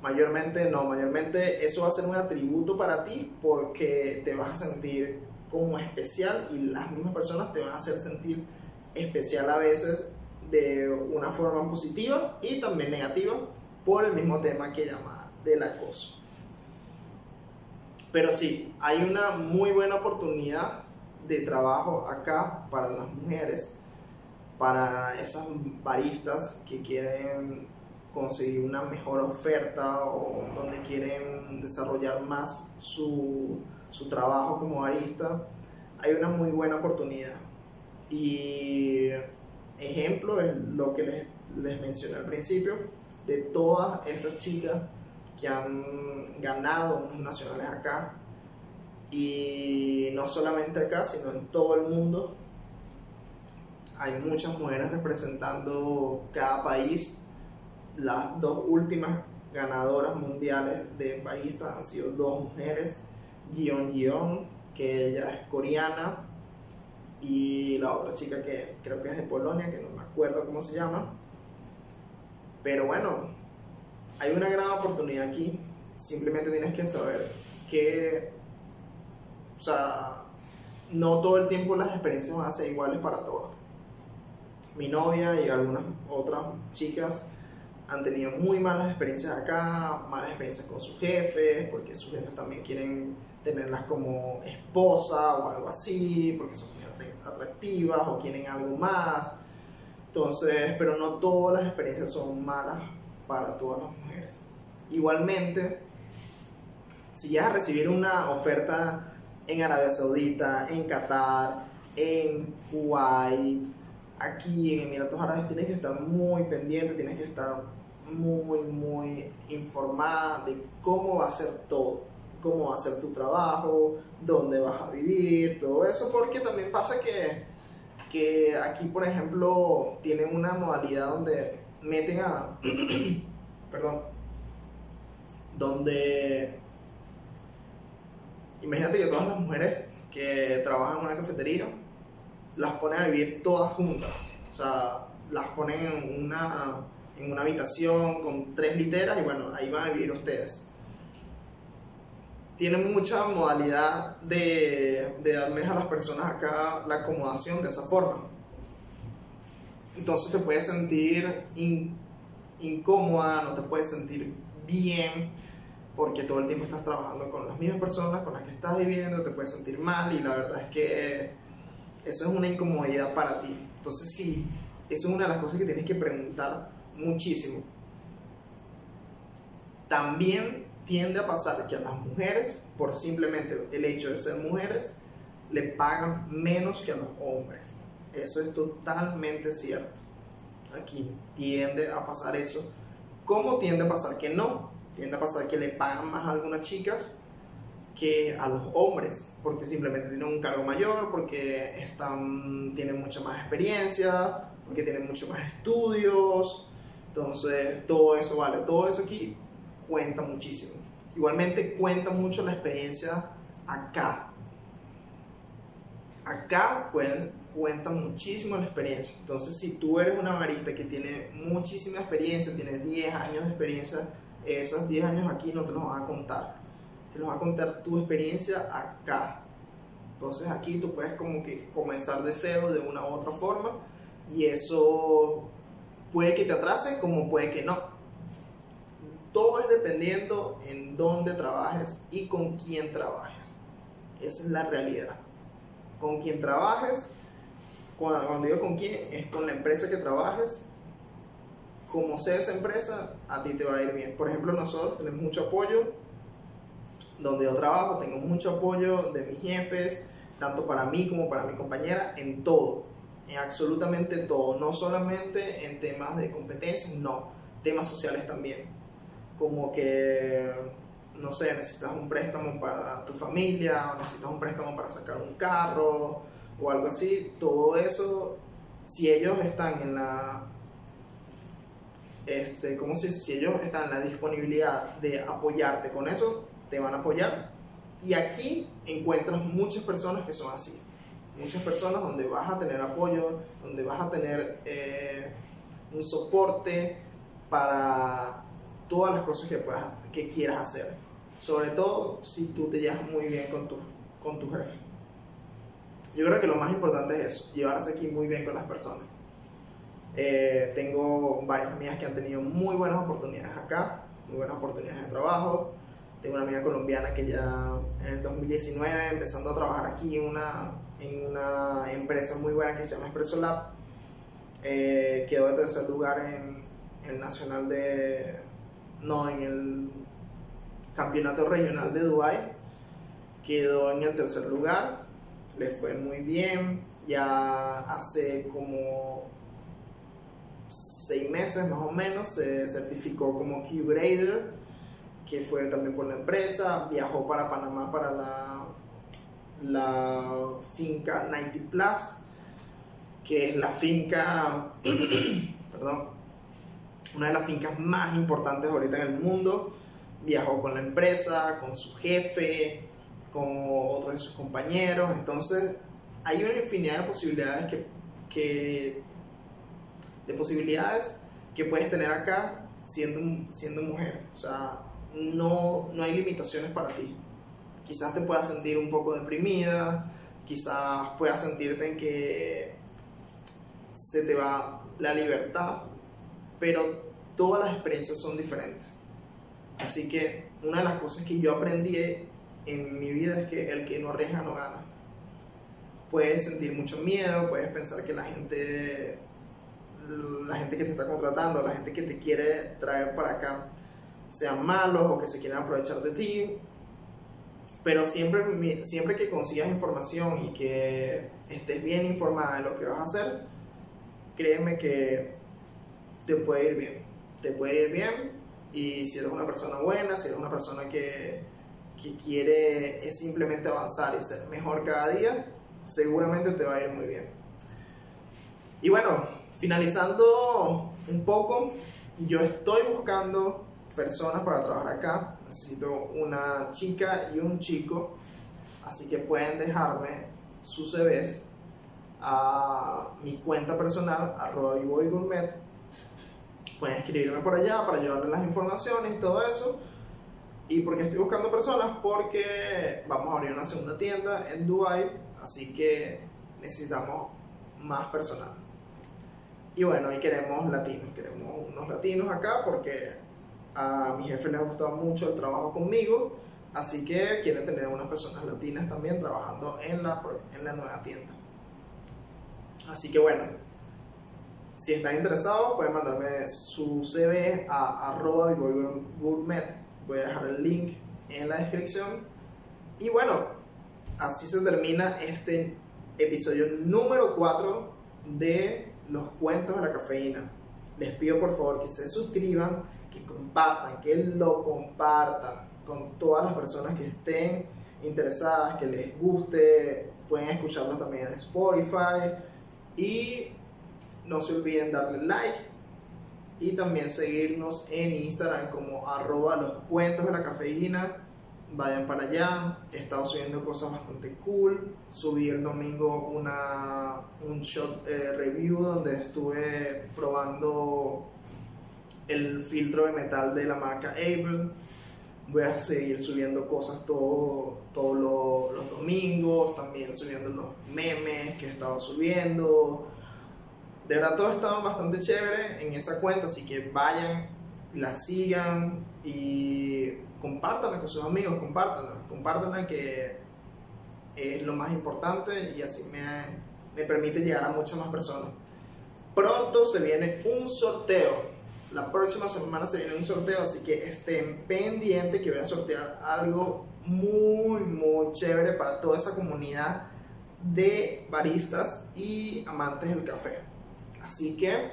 Speaker 2: mayormente no, mayormente eso va a ser un atributo para ti porque te vas a sentir como especial y las mismas personas te van a hacer sentir especial a veces de una forma positiva y también negativa por el mismo tema que llama del acoso. Pero sí, hay una muy buena oportunidad de trabajo acá para las mujeres, para esas baristas que quieren conseguir una mejor oferta o donde quieren desarrollar más su, su trabajo como barista, hay una muy buena oportunidad. Y ejemplo es lo que les, les mencioné al principio, de todas esas chicas que han ganado unos nacionales acá, y no solamente acá, sino en todo el mundo. Hay muchas mujeres representando cada país. Las dos últimas ganadoras mundiales de barista han sido dos mujeres, Gion Gion, que ella es coreana, y la otra chica que creo que es de Polonia, que no me acuerdo cómo se llama. Pero bueno, hay una gran oportunidad aquí. Simplemente tienes que saber que o sea, no todo el tiempo las experiencias van a ser iguales para todas. Mi novia y algunas otras chicas han tenido muy malas experiencias acá, malas experiencias con sus jefes, porque sus jefes también quieren tenerlas como esposa o algo así, porque son atractivas o quieren algo más. Entonces, pero no todas las experiencias son malas para todas las mujeres. Igualmente, si ya a recibir una oferta en Arabia Saudita, en Qatar, en Kuwait, aquí en Emiratos Árabes, tienes que estar muy pendiente, tienes que estar muy, muy informada de cómo va a ser todo, cómo va a ser tu trabajo, dónde vas a vivir, todo eso, porque también pasa que, que aquí, por ejemplo, tienen una modalidad donde meten a, perdón, donde Imagínate que todas las mujeres que trabajan en una cafetería las ponen a vivir todas juntas. O sea, las ponen en una, en una habitación con tres literas y bueno, ahí van a vivir ustedes. Tienen mucha modalidad de, de darles a las personas acá la acomodación de esa forma. Entonces te puedes sentir incómoda, no te puedes sentir bien porque todo el tiempo estás trabajando con las mismas personas con las que estás viviendo, te puedes sentir mal y la verdad es que eso es una incomodidad para ti. Entonces sí, eso es una de las cosas que tienes que preguntar muchísimo. También tiende a pasar que a las mujeres, por simplemente el hecho de ser mujeres, le pagan menos que a los hombres. Eso es totalmente cierto. Aquí tiende a pasar eso. ¿Cómo tiende a pasar que no? tiende a pasar que le pagan más a algunas chicas que a los hombres, porque simplemente tienen un cargo mayor, porque están, tienen mucha más experiencia, porque tienen mucho más estudios, entonces todo eso vale, todo eso aquí cuenta muchísimo. Igualmente cuenta mucho la experiencia acá. Acá cuenta muchísimo la experiencia. Entonces si tú eres una barista que tiene muchísima experiencia, tienes 10 años de experiencia, esos 10 años aquí no te los van a contar. Te los va a contar tu experiencia acá. Entonces aquí tú puedes como que comenzar de cero de una u otra forma y eso puede que te atrase como puede que no. Todo es dependiendo en dónde trabajes y con quién trabajes. Esa es la realidad. Con quién trabajes, cuando digo con quién, es con la empresa que trabajes como sea esa empresa, a ti te va a ir bien. Por ejemplo, nosotros tenemos mucho apoyo donde yo trabajo, tengo mucho apoyo de mis jefes, tanto para mí como para mi compañera, en todo, en absolutamente todo, no solamente en temas de competencias, no, temas sociales también, como que, no sé, necesitas un préstamo para tu familia, necesitas un préstamo para sacar un carro o algo así, todo eso, si ellos están en la este, como si, si ellos están en la disponibilidad de apoyarte con eso, te van a apoyar. Y aquí encuentras muchas personas que son así. Muchas personas donde vas a tener apoyo, donde vas a tener eh, un soporte para todas las cosas que, puedas, que quieras hacer. Sobre todo si tú te llevas muy bien con tu, con tu jefe. Yo creo que lo más importante es eso, llevarse aquí muy bien con las personas. Eh, tengo varias amigas que han tenido muy buenas oportunidades acá, muy buenas oportunidades de trabajo. Tengo una amiga colombiana que ya en el 2019, empezando a trabajar aquí en una, en una empresa muy buena que se llama Expresso Lab, eh, quedó en tercer lugar en el nacional de. No, en el campeonato regional de Dubai quedó en el tercer lugar, le fue muy bien, ya hace como seis meses más o menos se certificó como Q-Grader, que fue también por la empresa, viajó para Panamá para la, la finca 90 Plus, que es la finca, perdón, una de las fincas más importantes ahorita en el mundo. Viajó con la empresa, con su jefe, con otros de sus compañeros. Entonces, hay una infinidad de posibilidades que, que de posibilidades que puedes tener acá siendo, siendo mujer. O sea, no, no hay limitaciones para ti. Quizás te puedas sentir un poco deprimida, quizás puedas sentirte en que se te va la libertad, pero todas las experiencias son diferentes. Así que una de las cosas que yo aprendí en mi vida es que el que no arriesga no gana. Puedes sentir mucho miedo, puedes pensar que la gente, la gente que te está contratando, la gente que te quiere traer para acá, sean malos o que se quieran aprovechar de ti. Pero siempre, siempre que consigas información y que estés bien informada de lo que vas a hacer, créeme que te puede ir bien. Te puede ir bien y si eres una persona buena, si eres una persona que, que quiere es simplemente avanzar y ser mejor cada día, seguramente te va a ir muy bien. Y bueno, finalizando un poco, yo estoy buscando personas para trabajar acá. Necesito una chica y un chico, así que pueden dejarme sus CVs a mi cuenta personal, arroba gourmet. Pueden escribirme por allá para llevarles las informaciones y todo eso. ¿Y por qué estoy buscando personas? Porque vamos a abrir una segunda tienda en Dubai, así que necesitamos más personal. Y bueno, y queremos latinos, queremos unos latinos acá porque a mi jefe le ha gustado mucho el trabajo conmigo, así que quieren tener unas personas latinas también trabajando en la, en la nueva tienda. Así que bueno, si están interesados pueden mandarme su CV a arroba gourmet. Voy a dejar el link en la descripción. Y bueno, así se termina este episodio número 4 de los cuentos de la cafeína. Les pido por favor que se suscriban, que compartan, que lo compartan con todas las personas que estén interesadas, que les guste. Pueden escucharlo también en Spotify y no se olviden darle like y también seguirnos en Instagram como arroba los cuentos de la cafeína. Vayan para allá, he estado subiendo cosas bastante cool. Subí el domingo una, un shot eh, review donde estuve probando el filtro de metal de la marca Able. Voy a seguir subiendo cosas todos todo los domingos, también subiendo los memes que he estado subiendo. De verdad todo estaba bastante chévere en esa cuenta, así que vayan, la sigan y compártanla con sus amigos, compártanla, compártanla que es lo más importante y así me, me permite llegar a muchas más personas. Pronto se viene un sorteo la próxima semana se viene un sorteo, así que estén pendientes que voy a sortear algo muy, muy chévere para toda esa comunidad de baristas y amantes del café. Así que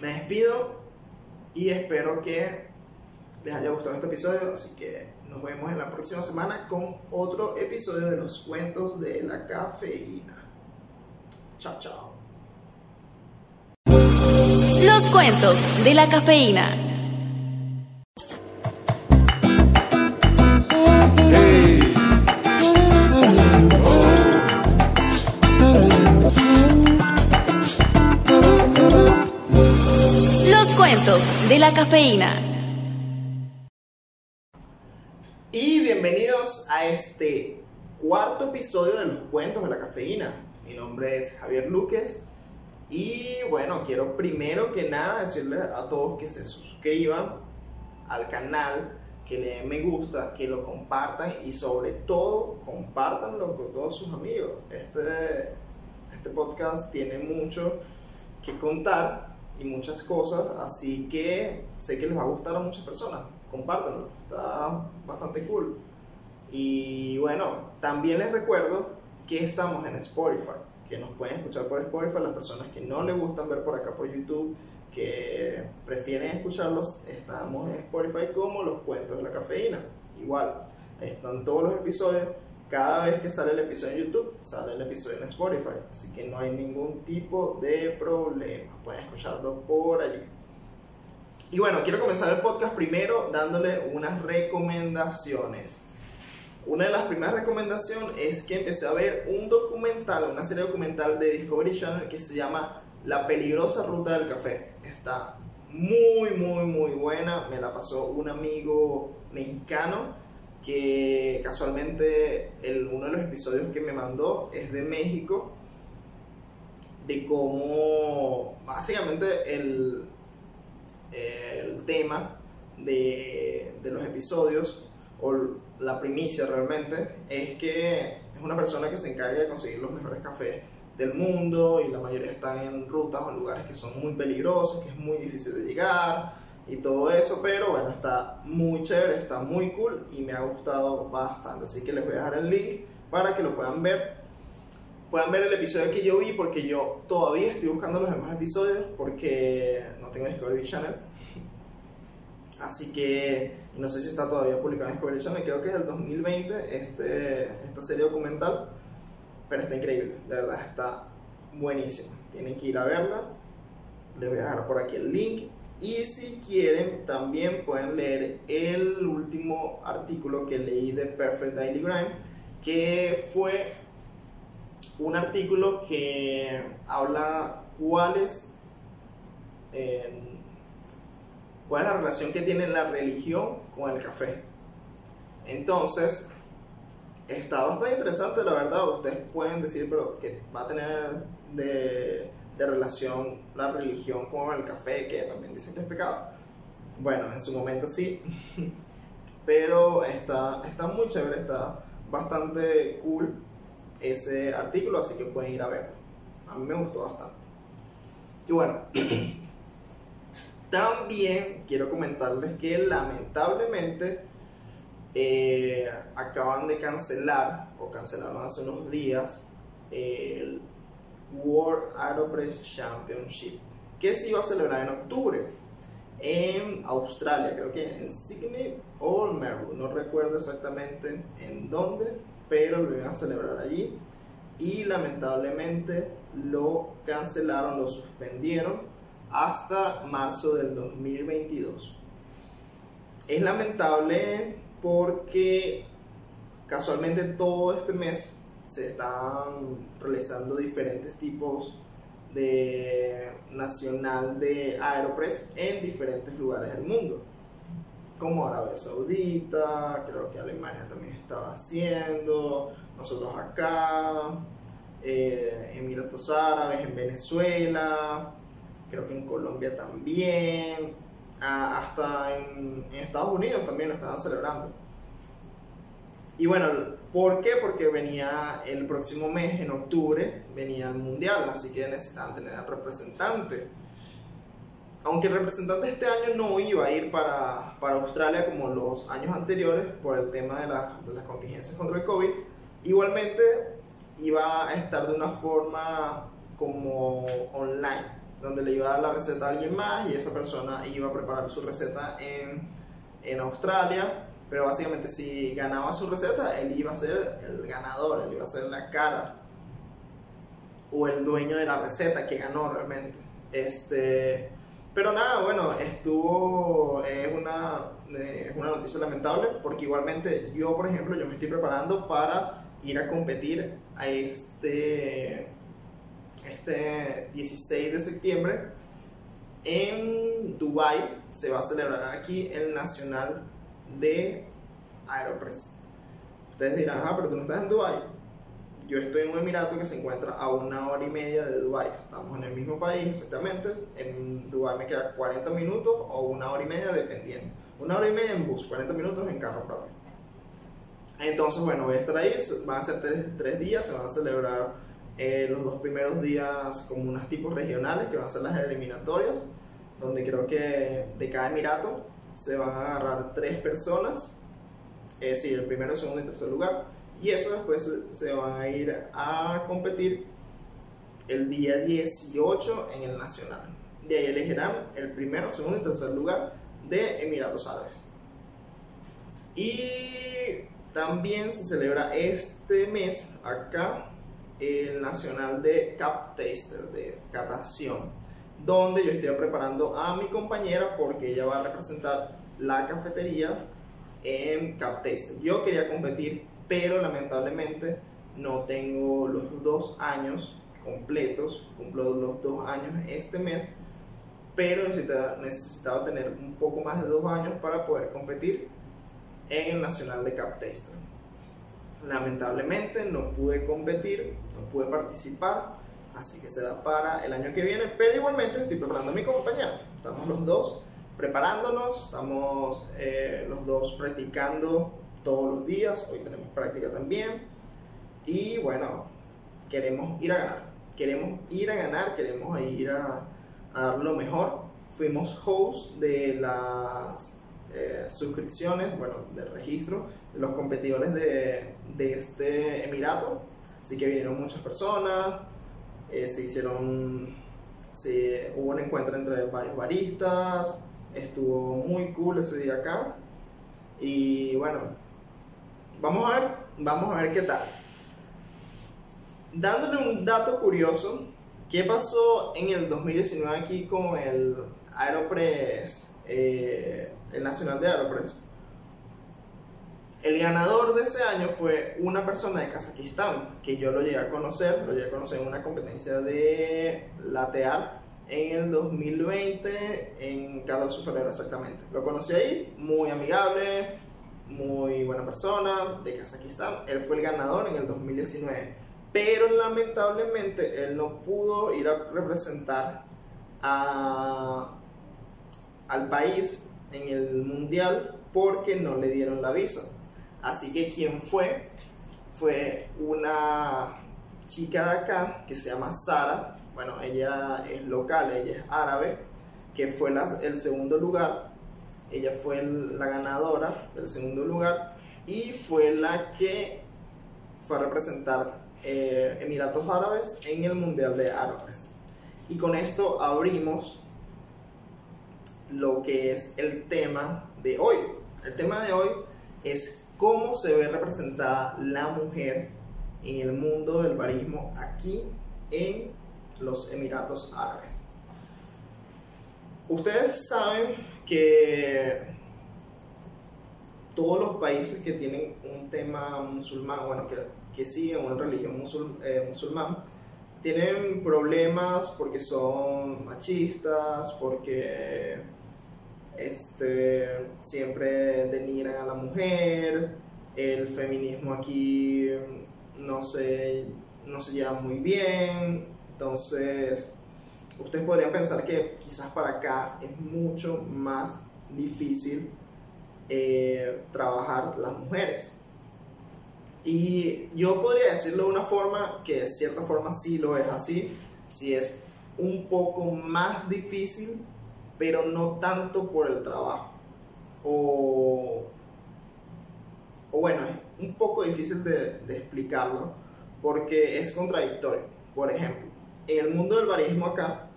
Speaker 2: me despido y espero que les haya gustado este episodio. Así que nos vemos en la próxima semana con otro episodio de los cuentos de la cafeína. Chao, chao.
Speaker 1: Los cuentos de la cafeína.
Speaker 2: Y bienvenidos a este cuarto episodio de los cuentos de la cafeína. Mi nombre es Javier Luques y bueno, quiero primero que nada decirles a todos que se suscriban al canal, que le den me gusta, que lo compartan y sobre todo compartanlo con todos sus amigos. Este, este podcast tiene mucho que contar y muchas cosas, así que sé que les va a gustar a muchas personas. Compártanlo, está bastante cool. Y bueno, también les recuerdo que estamos en Spotify, que nos pueden escuchar por Spotify las personas que no les gustan ver por acá por YouTube que prefieren escucharlos, estamos en Spotify como los cuentos de la cafeína. Igual, están todos los episodios. Cada vez que sale el episodio en YouTube, sale el episodio en Spotify. Así que no hay ningún tipo de problema. Pueden escucharlo por allí. Y bueno, quiero comenzar el podcast primero dándole unas recomendaciones. Una de las primeras recomendaciones es que empecé a ver un documental, una serie documental de Discovery Channel que se llama La peligrosa ruta del café. Está muy, muy, muy buena. Me la pasó un amigo mexicano que casualmente el, uno de los episodios que me mandó es de México, de cómo básicamente el, el tema de, de los episodios o la primicia realmente es que es una persona que se encarga de conseguir los mejores cafés del mundo y la mayoría están en rutas o lugares que son muy peligrosos, que es muy difícil de llegar y todo eso, pero bueno, está muy chévere, está muy cool y me ha gustado bastante, así que les voy a dejar el link para que lo puedan ver. Puedan ver el episodio que yo vi porque yo todavía estoy buscando los demás episodios porque no tengo Discovery Channel. Así que no sé si está todavía publicado en Discovery Channel, creo que es del 2020 este, esta serie documental pero está increíble, de verdad está buenísima. Tienen que ir a verla. Les voy a dejar por aquí el link. Y si quieren, también pueden leer el último artículo que leí de Perfect Daily Grind, que fue un artículo que habla cuál es, eh, cuál es la relación que tiene la religión con el café. Entonces, está bastante interesante, la verdad. Ustedes pueden decir, pero que va a tener de, de, relación la religión con el café, que también dicen que es pecado. Bueno, en su momento sí, pero está, está muy chévere, está bastante cool ese artículo, así que pueden ir a verlo. A mí me gustó bastante. Y bueno, también quiero comentarles que lamentablemente eh, acaban de cancelar, o cancelaron hace unos días, el World Aeropress Championship, que se iba a celebrar en octubre en Australia, creo que en Sydney o Melbourne, no recuerdo exactamente en dónde, pero lo iban a celebrar allí y lamentablemente lo cancelaron, lo suspendieron hasta marzo del 2022. Es lamentable porque casualmente todo este mes se están realizando diferentes tipos de nacional de Aeropress en diferentes lugares del mundo, como Arabia Saudita, creo que Alemania también estaba haciendo, nosotros acá, eh, Emiratos Árabes, en Venezuela, creo que en Colombia también, hasta en, Estados Unidos también lo estaban celebrando. Y bueno, ¿por qué? Porque venía el próximo mes, en octubre, venía el mundial, así que necesitaban tener al representante. Aunque el representante este año no iba a ir para, para Australia como los años anteriores por el tema de, de las contingencias contra el COVID, igualmente iba a estar de una forma como online donde le iba a dar la receta a alguien más y esa persona iba a preparar su receta en, en Australia. Pero básicamente si ganaba su receta, él iba a ser el ganador, él iba a ser la cara o el dueño de la receta que ganó realmente. Este, pero nada, bueno, estuvo, es una, una noticia lamentable porque igualmente yo, por ejemplo, yo me estoy preparando para ir a competir a este este 16 de septiembre en Dubai se va a celebrar aquí el Nacional de Aeropress. Ustedes dirán, ah, pero tú no estás en Dubai. Yo estoy en un emirato que se encuentra a una hora y media de Dubai. Estamos en el mismo país exactamente. En Dubai me queda 40 minutos o una hora y media dependiendo. una hora y media en bus, 40 minutos en carro propio. Entonces, bueno, voy a estar ahí, van a ser tres, días, se van a celebrar eh, los dos primeros días como unos tipos regionales, que van a ser las eliminatorias, donde creo que de cada emirato se van a agarrar tres personas, es decir, el primero, segundo y tercer lugar, y eso después se van a ir a competir el día 18 en el Nacional. De ahí elegirán el primero, segundo y tercer lugar de Emiratos Árabes. Y también se celebra este mes acá el Nacional de Cap Taster, de catación, donde yo estoy preparando a mi compañera porque ella va a representar la cafetería en Cap Taster. Yo quería competir, pero lamentablemente no tengo los dos años completos, cumplo los dos años este mes, pero necesitaba, necesitaba tener un poco más de dos años para poder competir en el Nacional de Cap Taster. Lamentablemente no pude competir, no pude participar, así que será para el año que viene, pero igualmente estoy preparando a mi compañera. Estamos los dos preparándonos, estamos eh, los dos practicando todos los días, hoy tenemos práctica también, y bueno, queremos ir a ganar queremos ir a ganar, queremos ir a, dar lo mejor. Fuimos host de las eh, suscripciones, bueno, del registro de los competidores de, de, este Emirato. Así que vinieron muchas personas, eh, se hicieron, se, hubo un encuentro entre varios baristas, estuvo muy cool ese día acá. Y bueno, vamos a ver, vamos a ver qué tal dándole un dato curioso, ¿qué pasó en el 2019 aquí con el Aeropress, eh, el Nacional de Aeropress? El ganador de ese año fue una persona de Kazajistán, que yo lo llegué a conocer, lo llegué a conocer en una competencia de latear en el 2020, en 14 de febrero exactamente. Lo conocí ahí, muy amigable, muy buena persona, de Kazajistán. Él fue el ganador en el 2019 pero lamentablemente él no pudo ir a representar al país en el mundial porque no le dieron la visa. Así que quien fue fue una chica de acá que se llama Sara. Bueno, ella es local, ella es árabe, que fue el segundo lugar. Ella fue la ganadora del segundo lugar y fue la que fue a representar eh, Emiratos Árabes en el Mundial de Árabes. Y con esto abrimos lo que es el tema de hoy. El tema de hoy es cómo se ve representada la mujer en el mundo del barismo aquí en los Emiratos Árabes. Ustedes saben que todos los países que tienen un tema musulmán, bueno, que siguen una religión eh, musulmán tienen problemas porque son machistas, porque este, siempre denigran a la mujer, el feminismo aquí no se, no se lleva muy bien, entonces ustedes podrían pensar que quizás para acá es mucho más difícil eh, trabajar las mujeres. Y yo podría decirlo de una forma que de cierta forma sí lo es así, si es un poco más difícil, pero no tanto por el trabajo. O, o bueno, es un poco difícil de, explicarlo porque es contradictorio. Por ejemplo, en el mundo del barismo acá,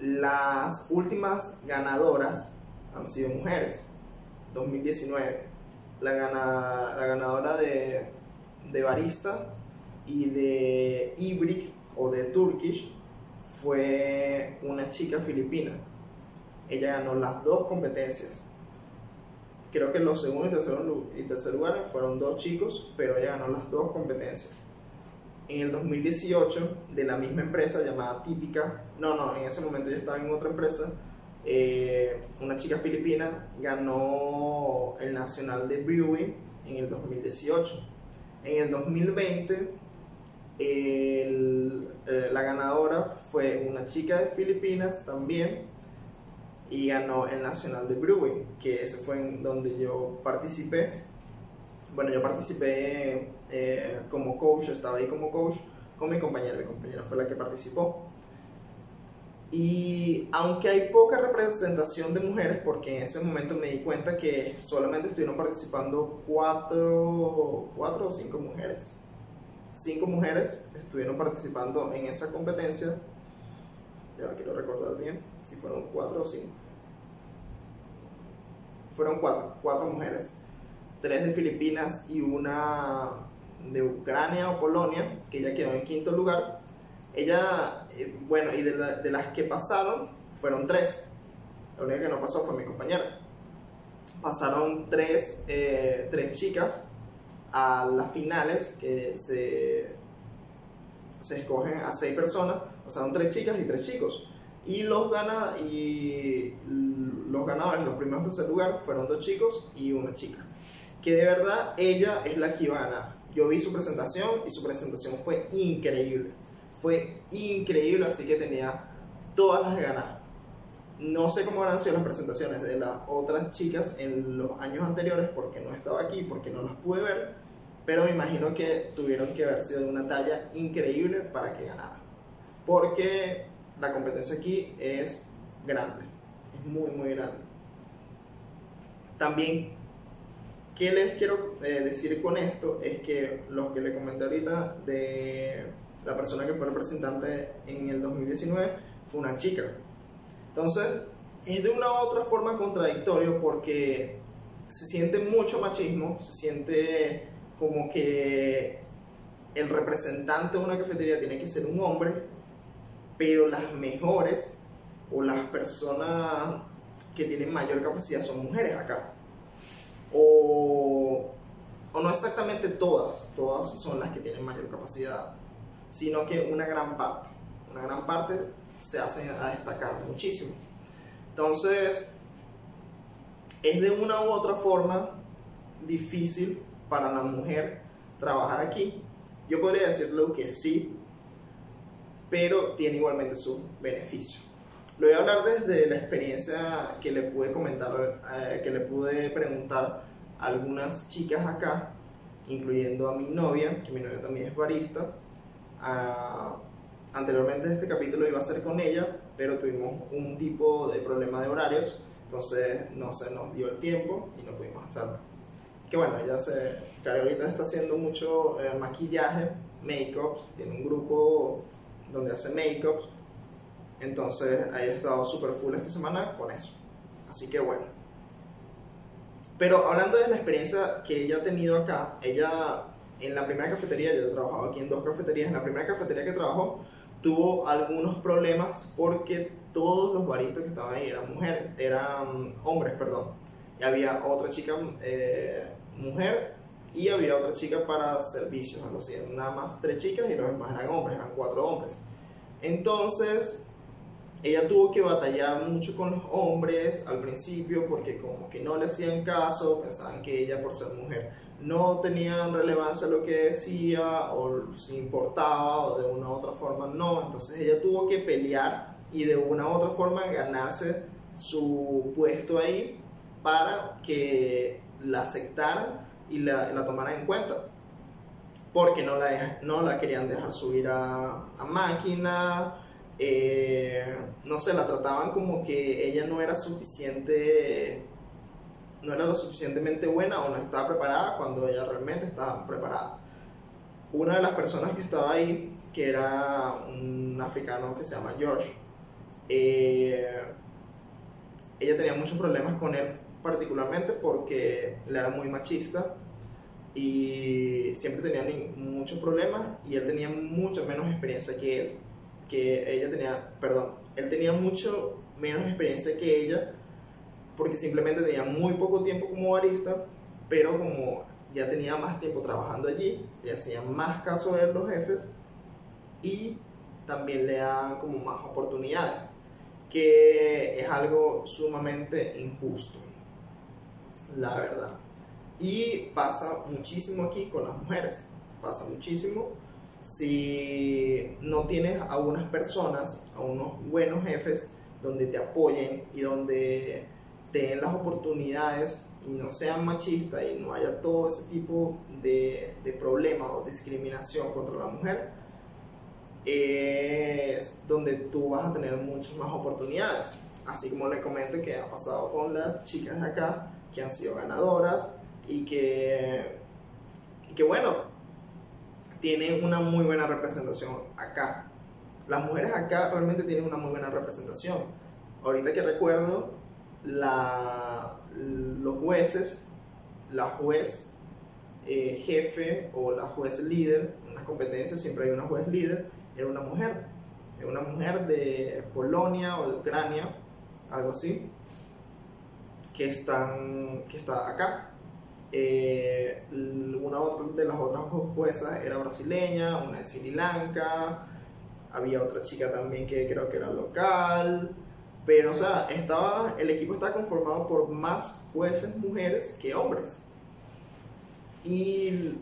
Speaker 2: las últimas ganadoras han sido mujeres. 2019 la, la ganadora de, de barista y de Ibrik o de Turkish fue una chica filipina. Ella ganó las dos competencias. Creo que los segundos y tercer, y tercer lugar fueron dos chicos, pero ella ganó las dos competencias. En el 2018, de la misma empresa llamada Típica, no, no, en ese momento yo estaba en otra empresa, eh, una chica filipina ganó el Nacional de Brewing en el 2018. En el 2020, eh, la ganadora fue una chica de Filipinas también, y ganó el Nacional de Brewing, que ese fue en donde yo participé. Bueno, yo participé eh, como coach, estaba ahí como coach con mi compañera, mi compañera fue la que participó. Y aunque hay poca representación de mujeres, porque en ese momento me di cuenta que solamente estuvieron participando cuatro, cuatro o cinco mujeres. Cinco mujeres estuvieron participando en esa competencia. Ya quiero recordar bien si fueron cuatro o cinco. Fueron cuatro, cuatro mujeres. Tres de Filipinas y una de Ucrania o Polonia, que ella quedó en quinto lugar ella, eh, bueno, y de, las que pasaron, fueron tres. La única que no pasó fue mi compañera. Pasaron tres, eh, tres chicas a las finales que se, se escogen a seis personas, o sea, son tres chicas y tres chicos. Y los, gana, y los ganadores, los primeros tercer lugar, fueron dos chicos y una chica. Que de verdad ella es la que iba a ganar. Yo vi su presentación y su presentación fue increíble fue increíble, así que tenía todas las de ganar. No sé cómo habrán sido las presentaciones de las otras chicas en los años anteriores porque no estaba aquí, porque no las pude ver, pero me imagino que tuvieron que haber sido de una talla increíble para que ganara. Porque la competencia aquí es grande, es muy, muy grande. También, ¿qué les quiero eh, decir con esto? Es que los que le comenté ahorita de la persona que fue representante en el 2019 fue una chica. Entonces, es de una u otra forma contradictorio porque se siente mucho machismo, se siente como que el representante de una cafetería tiene que ser un hombre, pero las mejores o las personas que tienen mayor capacidad son mujeres acá. O, o no exactamente todas, todas son las que tienen mayor capacidad sino que una gran parte, una gran parte se hacen a destacar muchísimo. Entonces, es de una u otra forma difícil para la mujer trabajar aquí. Yo podría decirlo que sí, pero tiene igualmente su beneficio. Lo voy a hablar desde la experiencia que le pude comentar, eh, que le pude preguntar a algunas chicas acá, incluyendo a mi novia, que mi novia también es barista, anteriormente este capítulo iba a ser con ella, pero tuvimos un tipo de problema de horarios, entonces no se nos dio el tiempo y no pudimos hacerlo. Que bueno, ella se, que ahorita está haciendo mucho eh, maquillaje, make-up, tiene un grupo donde hace make-up, entonces ha estado súper full esta semana con eso. Así que bueno. Pero hablando de la experiencia que ella ha tenido acá, ella en la primera cafetería, yo he trabajado aquí en dos cafeterías, en la primera cafetería que trabajó tuvo algunos problemas porque todos los baristas que estaban ahí eran mujeres, eran hombres, perdón. Y había otra chica eh, mujer y había otra chica para servicios, algo así. Nada más tres chicas y los demás eran hombres, eran cuatro hombres. Entonces, ella tuvo que batallar mucho con los hombres al principio porque como que no le hacían caso, pensaban que ella por ser mujer no tenían relevancia lo que decía o si importaba o de una u otra forma no. Entonces ella tuvo que pelear y de una u otra forma ganarse su puesto ahí para que la aceptaran y la, la tomaran en cuenta. Porque no la, no la querían dejar subir a, a máquina, eh, no sé, la trataban como que ella no era suficiente no era lo suficientemente buena o no estaba preparada cuando ella realmente estaba preparada. Una de las personas que estaba ahí, que era un africano que se llama George, eh, ella tenía muchos problemas con él particularmente porque él era muy machista y siempre tenía muchos problemas y él tenía mucho menos experiencia que él, que ella tenía, perdón, él tenía mucho menos experiencia que ella porque simplemente tenía muy poco tiempo como barista, pero como ya tenía más tiempo trabajando allí, le hacían más caso a los jefes y también le dan como más oportunidades, que es algo sumamente injusto, la verdad. Y pasa muchísimo aquí con las mujeres, pasa muchísimo. Si no tienes a unas personas, a unos buenos jefes donde te apoyen y donde te den las oportunidades y no sean machistas y no haya todo ese tipo de, de problemas o discriminación contra la mujer, es donde tú vas a tener muchas más oportunidades. Así como le comento que ha pasado con las chicas de acá, que han sido ganadoras y que, que bueno, tienen una muy buena representación acá. Las mujeres acá realmente tienen una muy buena representación. Ahorita que recuerdo, la, los jueces, la juez eh, jefe o la juez líder, en las competencias siempre hay una juez líder, era una mujer, era una mujer de Polonia o de Ucrania, algo así, que, están, que está acá. Eh, una de las otras juezas era brasileña, una de Sri Lanka, había otra chica también que creo que era local, pero, o sea, estaba, el equipo está conformado por más jueces mujeres que hombres. Y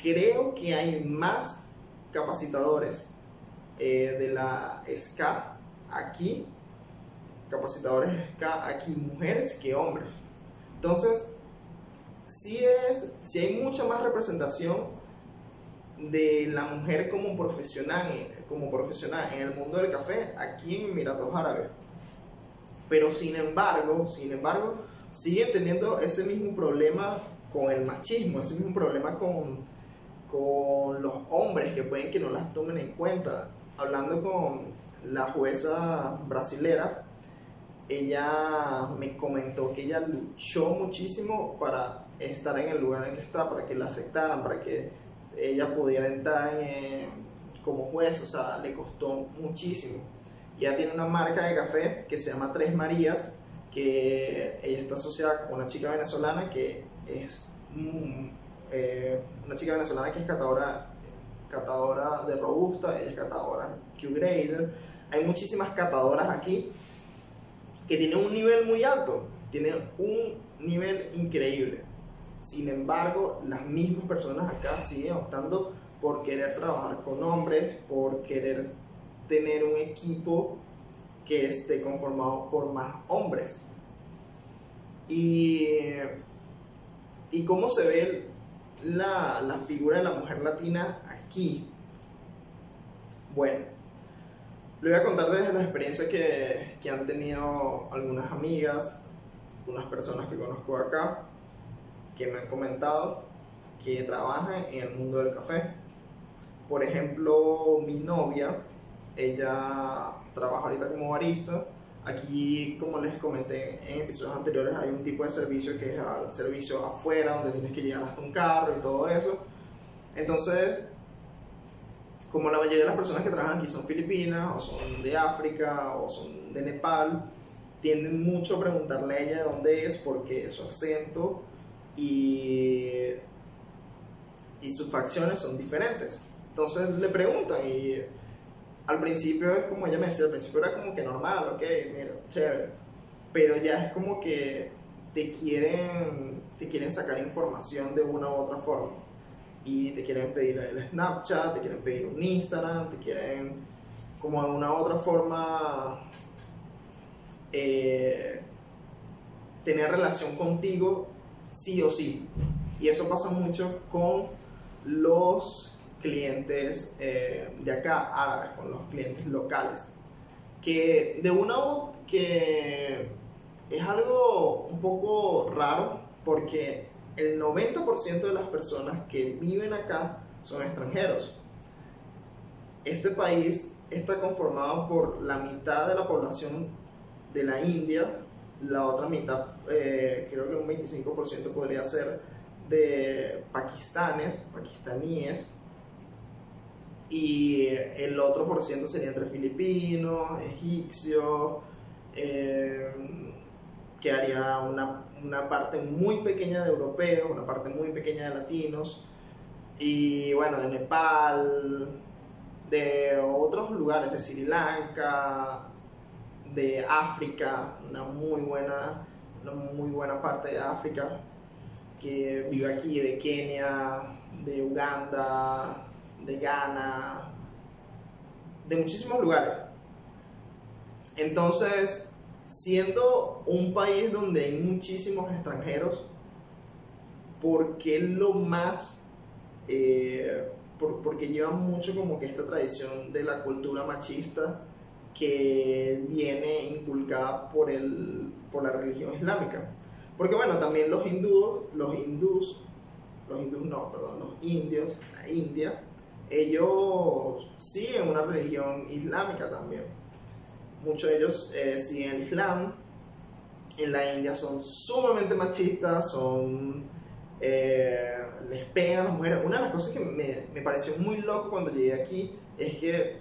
Speaker 2: creo que hay más capacitadores eh, de la SCA aquí, capacitadores aquí, mujeres que hombres. Entonces, sí, es, sí hay mucha más representación de la mujer como profesional, como profesional en el mundo del café aquí en Emiratos Árabes. Pero sin embargo, sin embargo, siguen teniendo ese mismo problema con el machismo, ese mismo problema con, con los hombres que pueden que no las tomen en cuenta. Hablando con la jueza brasilera, ella me comentó que ella luchó muchísimo para estar en el lugar en el que está, para que la aceptaran, para que ella pudiera entrar en, como juez, o sea, le costó muchísimo. Ya tiene una marca de café que se llama Tres Marías, que ella está asociada con una chica venezolana que es mm, eh, una chica venezolana que es catadora, catadora de Robusta, ella es catadora Q-Grader. Hay muchísimas catadoras aquí que tienen un nivel muy alto, tienen un nivel increíble. Sin embargo, las mismas personas acá siguen optando por querer trabajar con hombres, por querer tener un equipo que esté conformado por más hombres. Y, y cómo se ve la, la figura de la mujer latina aquí. Bueno, le voy a contar desde la experiencia que, que han tenido algunas amigas, unas personas que conozco acá, que me han comentado que trabajan en el mundo del café. Por ejemplo, mi novia, ella trabaja ahorita como barista. Aquí, como les comenté en episodios anteriores, hay un tipo de servicio que es el servicio afuera, donde tienes que llegar hasta un carro y todo eso. Entonces, como la mayoría de las personas que trabajan aquí son filipinas, o son de África, o son de Nepal, tienden mucho a preguntarle a ella de dónde es, porque su acento y, y sus facciones son diferentes. Entonces le preguntan y al principio es como ella me decía, al principio era como que normal, ok, mira, chévere. Pero ya es como que te quieren, te quieren sacar información de una u otra forma. Y te quieren pedir el Snapchat, te quieren pedir un Instagram, te quieren como de una u otra forma eh, tener relación contigo sí o sí. Y eso pasa mucho con los clientes eh, de acá, árabes, con los clientes locales. Que de una que es algo un poco raro porque el 90% de las personas que viven acá son extranjeros. Este país está conformado por la mitad de la población de la India, la otra mitad, eh, creo que un 25% podría ser de pakistanes, pakistaníes, y el otro por ciento sería entre filipinos, egipcios, eh, que haría una, una, parte muy pequeña de europeos, una parte muy pequeña de latinos, y bueno, de Nepal, de otros lugares, de Sri Lanka, de África, una muy buena, una muy buena parte de África, que vive aquí, de Kenia, de Uganda, de Ghana, de muchísimos lugares. Entonces, siendo un país donde hay muchísimos extranjeros, ¿por qué lo más... Eh, por, porque lleva mucho como que esta tradición de la cultura machista que viene inculcada por, el, por la religión islámica. Porque bueno, también los hindúes, los hindús, los hindús no, perdón, los indios, la India, ellos siguen una religión islámica también. Muchos de ellos eh, siguen el Islam. En la India son sumamente machistas, son eh, les pegan a las mujeres. Una de las cosas que me, me, pareció muy loco cuando llegué aquí es que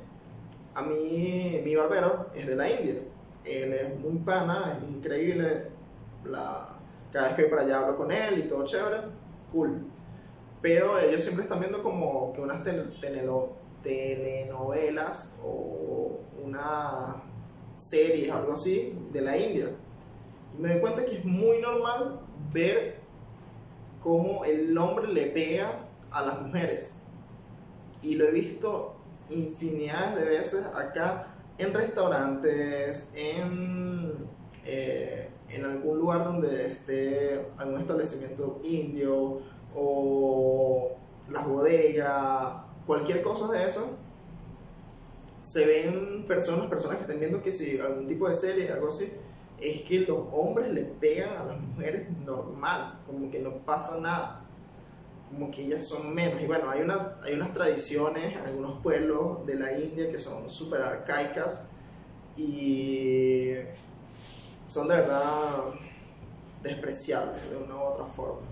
Speaker 2: a mí, mi barbero es de la India. Él es muy pana, es increíble. La, cada vez que voy para allá hablo con él y todo chévere, cool. Pero ellos siempre están viendo como que unas telenovelas o una serie, algo así, de la India. Y me doy cuenta que es muy normal ver cómo el hombre le pega a las mujeres. Y lo he visto infinidades de veces acá en restaurantes, en, eh, en algún lugar donde esté algún establecimiento indio o las bodegas, cualquier cosa de eso. Se ven personas, personas que estén viendo que si algún tipo de serie, algo así, es que los hombres le pegan a las mujeres normal, como que no pasa nada, como que ellas son menos. Y bueno, hay, una, hay unas tradiciones algunos pueblos de la India que son súper arcaicas y son de verdad despreciables de una u otra forma.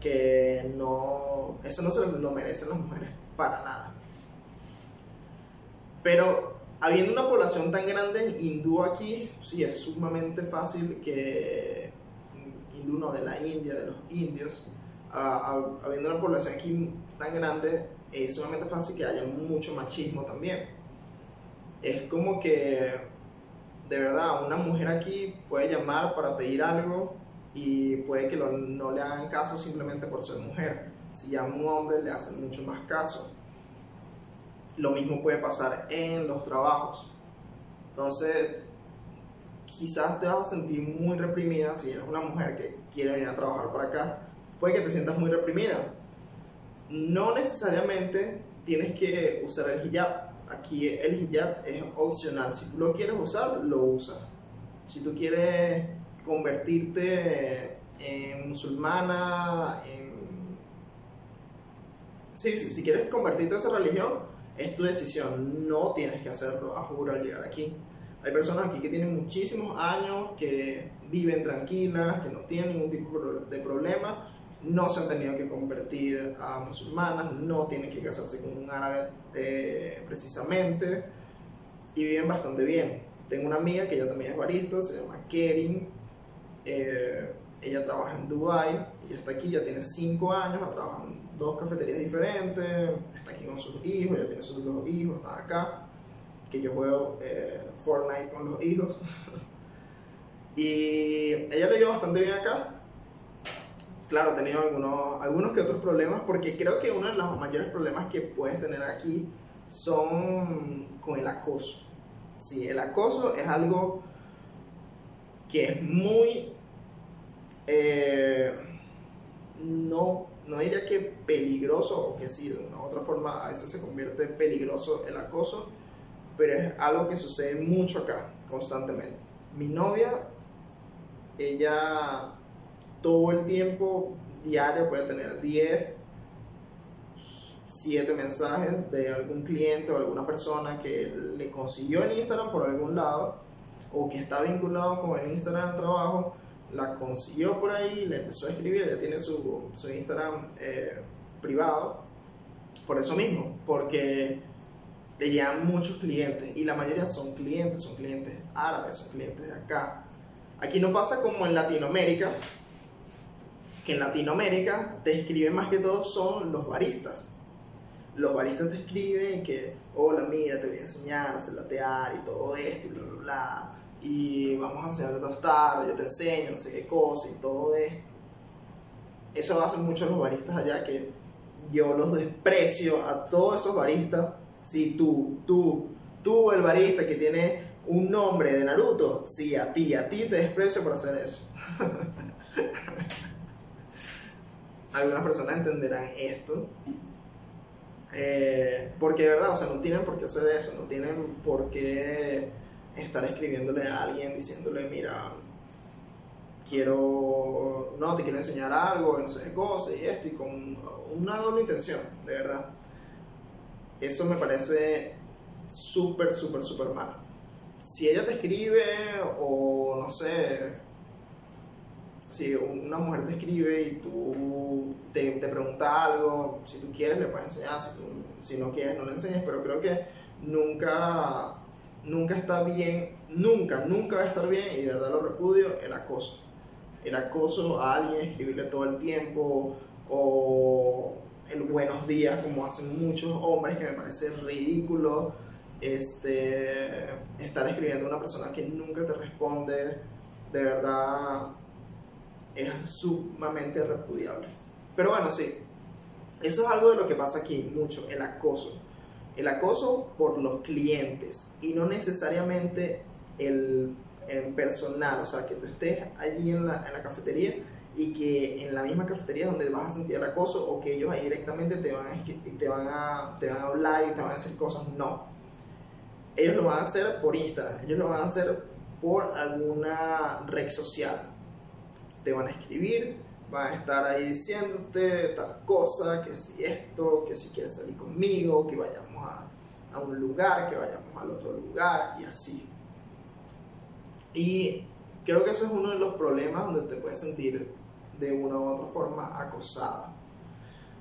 Speaker 2: Que no, eso no se lo merecen las mujeres para nada. Pero habiendo una población tan grande hindú aquí, sí, es sumamente fácil que, hindú no, de la India, de los indios, habiendo una población aquí tan grande, es sumamente fácil que haya mucho machismo también. Es como que, de verdad, una mujer aquí puede llamar para pedir algo y puede que no le hagan caso simplemente por ser mujer. Si llama un hombre, le hacen mucho más caso. Lo mismo puede pasar en los trabajos. Entonces, quizás te vas a sentir muy reprimida si eres una mujer que quiere venir a trabajar para acá. Puede que te sientas muy reprimida. No necesariamente tienes que usar el hijab. Aquí el hijab es opcional. Si tú lo quieres usar, lo usas. Si tú quieres convertirte en musulmana, en... Sí, sí, si quieres convertirte en esa religión, es tu decisión, no tienes que hacerlo a juro al llegar aquí. Hay personas aquí que tienen muchísimos años, que viven tranquilas, que no tienen ningún tipo de problema, no se han tenido que convertir a musulmanas, no tienen que casarse con un árabe eh, precisamente, y viven bastante bien. Tengo una amiga que ella también es barista, se llama Kerin, eh, ella trabaja en Dubai, ella está aquí, ya tiene 5 años, ha trabajado en dos cafeterías diferentes, está aquí con sus hijos, ya tiene sus dos hijos, está acá, que yo juego eh, Fortnite con los hijos. y ella le dio bastante bien acá. Claro, ha tenido algunos, algunos que otros problemas, porque creo que uno de los mayores problemas que puedes tener aquí son con el acoso. Sí, el acoso es algo que es muy... Eh, no no diría que peligroso, o que sí, de una otra forma a veces se convierte en peligroso el acoso, pero es algo que sucede mucho acá, constantemente. Mi novia, ella todo el tiempo, diario, puede tener 10, 7 mensajes de algún cliente o alguna persona que le consiguió el Instagram por algún lado, o que está vinculado con el Instagram trabajo, la consiguió por ahí, le empezó a escribir, ella tiene su, su Instagram eh, privado, por eso mismo, porque le llegan muchos clientes y la mayoría son clientes, son clientes árabes, son clientes de acá. Aquí no pasa como en Latinoamérica, que en Latinoamérica te escriben más que todo son los baristas. Los baristas te escriben que, hola, mira, te voy a enseñar a hacer latear y todo esto y bla, bla, bla y vamos a enseñarte a tostar, yo te enseño, no sé qué cosa y todo esto. Eso hacen muchos los baristas allá que yo los desprecio a todos esos baristas. Si tú, tú, tú, el barista que tiene un nombre de Naruto, sí, a ti, a ti te desprecio por hacer eso. Algunas personas entenderán esto. Eh, porque de verdad, o sea, no tienen por qué hacer eso, no tienen por qué estar escribiéndole a alguien diciéndole, mira, quiero, no, te quiero enseñar algo, no sé qué y esto, y con una doble intención, de verdad. Eso me parece súper, súper, súper mal. Si ella te escribe o no sé, si una mujer te escribe y tú te, te pregunta algo, si tú quieres le puedes enseñar, si, no quieres no le enseñes, pero creo que nunca, nunca está bien, nunca, nunca va a estar bien y de verdad lo repudio el acoso. El acoso a alguien, escribirle todo el tiempo o el buenos días como hacen muchos hombres que me parece ridículo este, estar escribiendo a una persona que nunca te responde, de verdad es sumamente repudiable. Pero bueno, sí, eso es algo de lo que pasa aquí mucho, el acoso. El acoso por los clientes y no necesariamente el, personal, o sea, que tú estés allí en la, en la cafetería y que en la misma cafetería donde vas a sentir el acoso o que ellos ahí directamente te van a, te van a, te van a hablar y te van a decir cosas, no. Ellos lo van a hacer por Instagram, ellos lo van a hacer por alguna red social. Te van a escribir, van a estar ahí diciéndote tal cosa, que si esto, que si quieres salir conmigo, que vayamos a, un lugar, que vayamos al otro lugar y así. Y creo que eso es uno de los problemas donde te puedes sentir de una u otra forma acosada.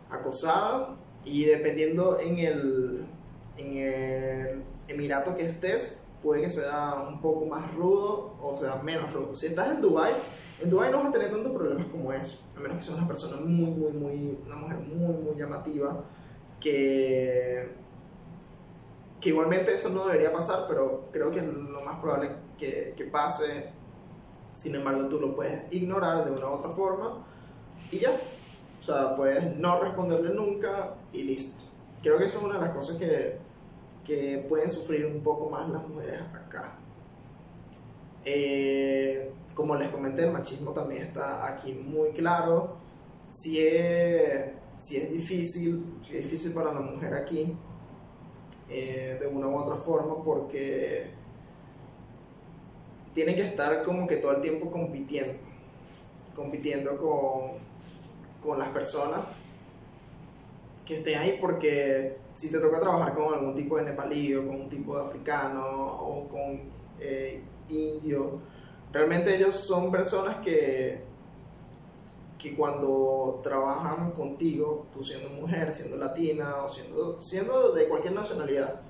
Speaker 2: Acosada y dependiendo en el, en el emirato que estés, puede que sea un poco más rudo o sea menos rudo. Si estás en Dubai, en Dubai no vas a tener tantos problemas como eso, a menos que seas una persona muy, muy, muy, una mujer muy, muy llamativa, que, que igualmente eso no debería pasar, pero creo que lo más probable que, que pase sin embargo, tú lo puedes ignorar de una u otra forma y ya. O sea, puedes no responderle nunca y listo. Creo que eso es una de las cosas que, que pueden sufrir un poco más las mujeres acá. Eh, como les comenté, el machismo también está aquí muy claro. Si es, si es difícil, si es difícil para la mujer aquí, eh, de una u otra forma, porque tiene que estar como que todo el tiempo compitiendo, compitiendo con, con las personas que estén ahí porque si te toca trabajar con algún tipo de nepalí o con un tipo de africano o con eh, indio, realmente ellos son personas que, que cuando trabajan contigo, tú siendo mujer, siendo latina o siendo, siendo de cualquier nacionalidad,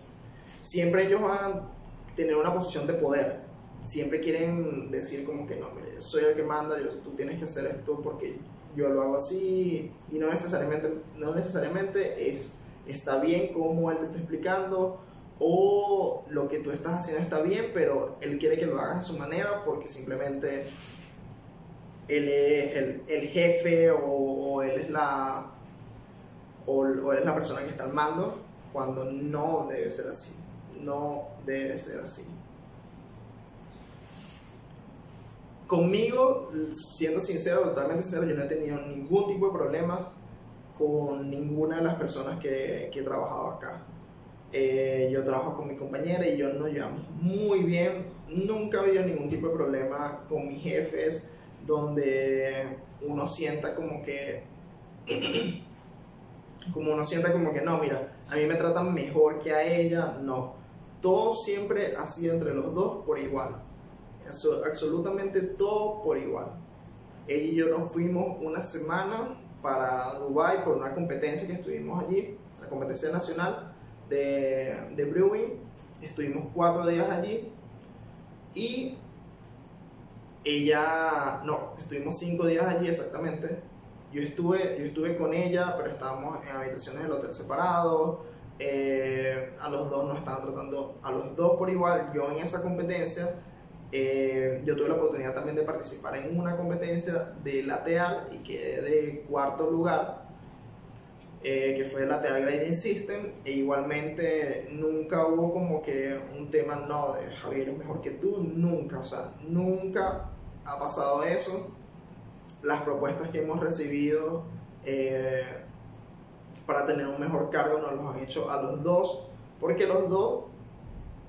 Speaker 2: siempre ellos van a tener una posición de poder. Siempre quieren decir como que no, mire, yo soy el que manda, yo, tú tienes que hacer esto porque yo lo hago así y no necesariamente, no necesariamente es, está bien como él te está explicando o lo que tú estás haciendo está bien, pero él quiere que lo hagas a su manera porque simplemente él es el, jefe o, él es la o, o él es la persona que está al mando cuando no debe ser así, no debe ser así. Conmigo, siendo sincero, totalmente sincero, yo no he tenido ningún tipo de problemas con ninguna de las personas que, que he trabajado acá. Eh, yo trabajo con mi compañera y yo nos llevamos muy bien. Nunca ha habido ningún tipo de problema con mis jefes donde uno sienta como que como uno sienta como que no, mira, a mí me tratan mejor que a ella, no. Todo siempre ha sido entre los dos por igual absolutamente todo por igual. Ella y yo nos fuimos una semana para Dubai por una competencia que estuvimos allí, la competencia nacional de, de brewing. Estuvimos cuatro días allí y ella, no, estuvimos cinco días allí exactamente. Yo estuve, yo estuve con ella, pero estábamos en habitaciones del hotel separados. Eh, a los dos nos estaban tratando, a los dos por igual. Yo en esa competencia eh, yo tuve la oportunidad también de participar en una competencia de lateal y quedé de cuarto lugar. Eh, que fue Lateral Grading System, e igualmente nunca hubo como que un tema, no, de Javier es mejor que tú, nunca, o sea, nunca ha pasado eso. Las propuestas que hemos recibido eh, para tener un mejor cargo nos los han hecho a los dos, porque los dos,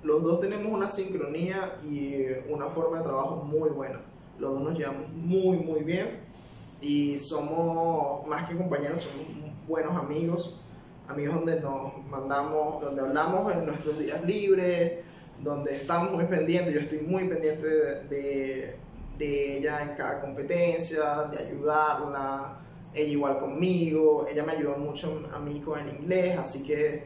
Speaker 2: los dos tenemos una sincronía y una forma de trabajo muy buena. Los dos nos llevamos muy, muy bien y somos más que compañeros, somos buenos amigos, amigos donde nos mandamos, donde hablamos en nuestros días libres, donde estamos muy pendientes, yo estoy muy pendiente de, de, ella en cada competencia, de ayudarla, ella igual conmigo, ella me ayudó mucho a mí con el inglés, así que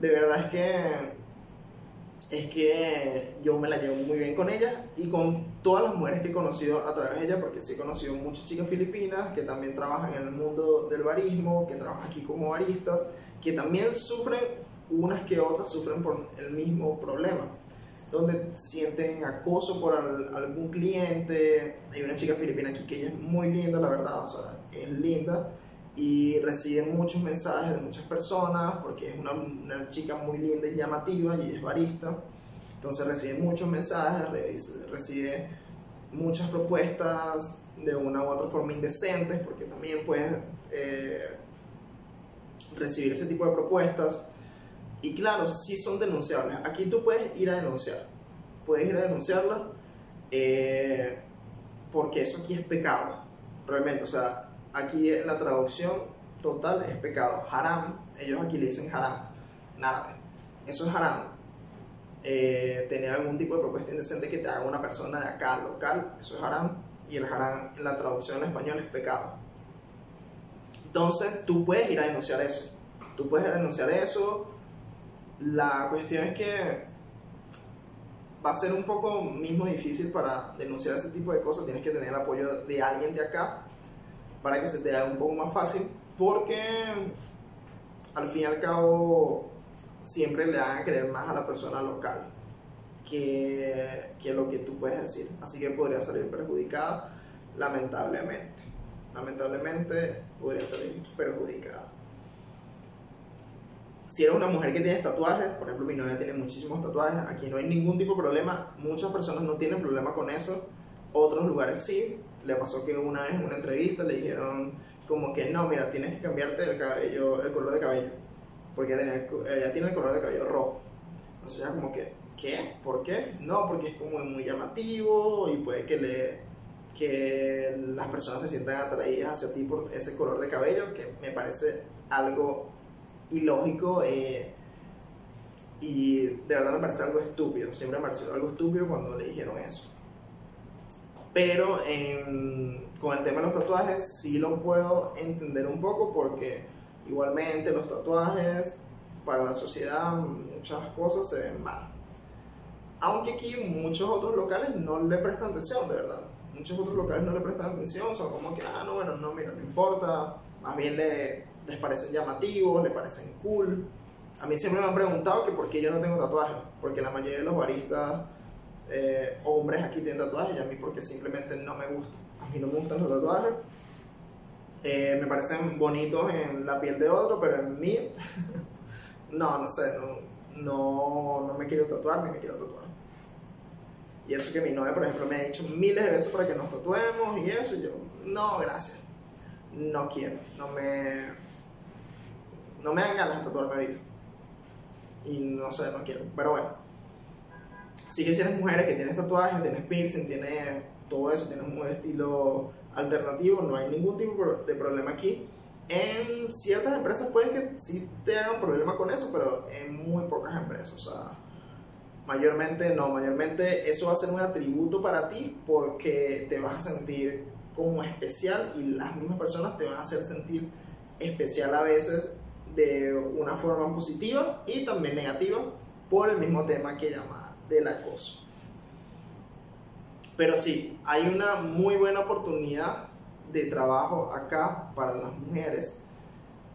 Speaker 2: de verdad es que es que yo me la llevo muy bien con ella y con todas las mujeres que he conocido a través de ella, porque sí he conocido muchas chicas filipinas que también trabajan en el mundo del barismo, que trabajan aquí como baristas, que también sufren, unas que otras sufren por el mismo problema, donde sienten acoso por algún cliente. Hay una chica filipina aquí que ella es muy linda, la verdad, o sea, es linda y recibe muchos mensajes de muchas personas porque es una, una, chica muy linda y llamativa y es barista. Entonces recibe muchos mensajes, recibe muchas propuestas de una u otra forma indecentes porque también puedes eh, recibir ese tipo de propuestas. Y claro, sí son denunciables. Aquí tú puedes ir a denunciar. Puedes ir a denunciarla eh, porque eso aquí es pecado. Realmente, o sea, Aquí en la traducción total es pecado. Haram, ellos aquí le dicen haram, árabe. Eso es haram. Eh, tener algún tipo de propuesta indecente que te haga una persona de acá local, eso es haram. Y el haram en la traducción en español es pecado. Entonces tú puedes ir a denunciar eso. Tú puedes ir a denunciar eso. La cuestión es que va a ser un poco mismo difícil para denunciar ese tipo de cosas. Tienes que tener el apoyo de alguien de acá para que se te haga un poco más fácil, porque al fin y al cabo siempre le van a querer más a la persona local que, que lo que tú puedes decir. Así que podría salir perjudicada, lamentablemente. Lamentablemente podría salir perjudicada. Si eres una mujer que tiene tatuajes, por ejemplo mi novia tiene muchísimos tatuajes, aquí no hay ningún tipo de problema, muchas personas no tienen problema con eso, otros lugares sí, le pasó que una vez en una entrevista le dijeron como que no, mira, tienes que cambiarte el cabello, el color de cabello, porque ella tiene el color de cabello rojo. Entonces ya como que, ¿qué? ¿Por qué? No, porque es como muy llamativo y puede que le que las personas se sientan atraídas hacia ti por ese color de cabello, que me parece algo ilógico eh, y de verdad me parece algo estúpido. Siempre me pareció algo estúpido cuando le dijeron eso. Pero con el tema de los tatuajes sí lo puedo entender un poco porque igualmente los tatuajes para la sociedad muchas cosas se ven mal. Aunque aquí muchos otros locales no le prestan atención, de verdad. Muchos otros locales no le prestan atención, son como que, ah, no, bueno, no, mira, no importa. Más bien le, les parecen llamativos, les parecen cool. A mí siempre me han preguntado que por qué yo no tengo tatuajes, porque la mayoría de los baristas eh, hombres aquí tienen tatuajes y a mí porque simplemente no me gusta. A mí no me gustan los tatuajes. Eh, me parecen bonitos en la piel de otro, pero en mí, no, no sé, no, no, no me quiero tatuar ni me quiero tatuar. Y eso que mi novia, por ejemplo, me ha dicho miles de veces para que nos tatuemos y eso, y yo, no, gracias, no quiero, no me, no me dan ganas de tatuarme ahorita. Y no sé, no quiero, pero bueno sí que si eres mujer que tienes tatuajes, tienes piercing, tienes todo eso, tienes un estilo alternativo, no hay ningún tipo de problema aquí. En ciertas empresas puede que sí te hagan problema con eso, pero en muy pocas empresas, o sea, mayormente no, mayormente eso va a ser un atributo para ti porque te vas a sentir como especial y las mismas personas te van a hacer sentir especial a veces de una forma positiva y también negativa por el mismo tema que llamas del acoso. Pero sí, hay una muy buena oportunidad de trabajo acá para las mujeres,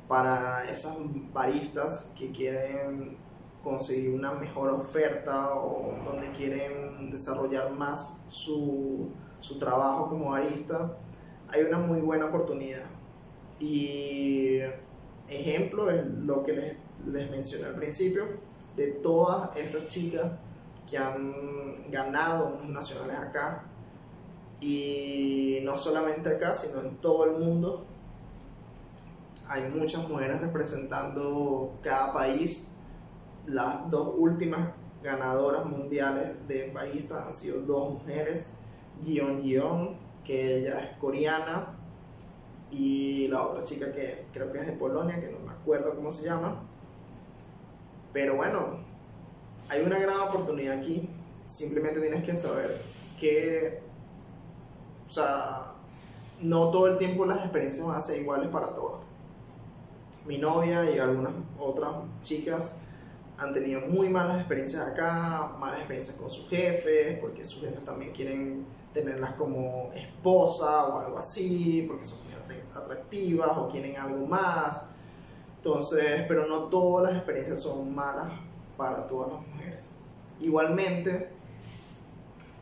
Speaker 2: para esas baristas que quieren conseguir una mejor oferta o donde quieren desarrollar más su, su trabajo como barista, hay una muy buena oportunidad. Y ejemplo es lo que les, les mencioné al principio, de todas esas chicas que han ganado unos nacionales acá, y no solamente acá, sino en todo el mundo. Hay muchas mujeres representando cada país. Las dos últimas ganadoras mundiales de barista han sido dos mujeres, Gion Gion, que ella es coreana, y la otra chica que creo que es de Polonia, que no me acuerdo cómo se llama. Pero bueno, hay una gran oportunidad aquí. Simplemente tienes que saber que, o sea, no todo el tiempo las experiencias van a ser iguales para todas. Mi novia y algunas otras chicas han tenido muy malas experiencias acá, malas experiencias con sus jefes, porque sus jefes también quieren tenerlas como esposa o algo así, porque son muy atractivas o quieren algo más. Entonces, pero no todas las experiencias son malas para todas las mujeres. Igualmente,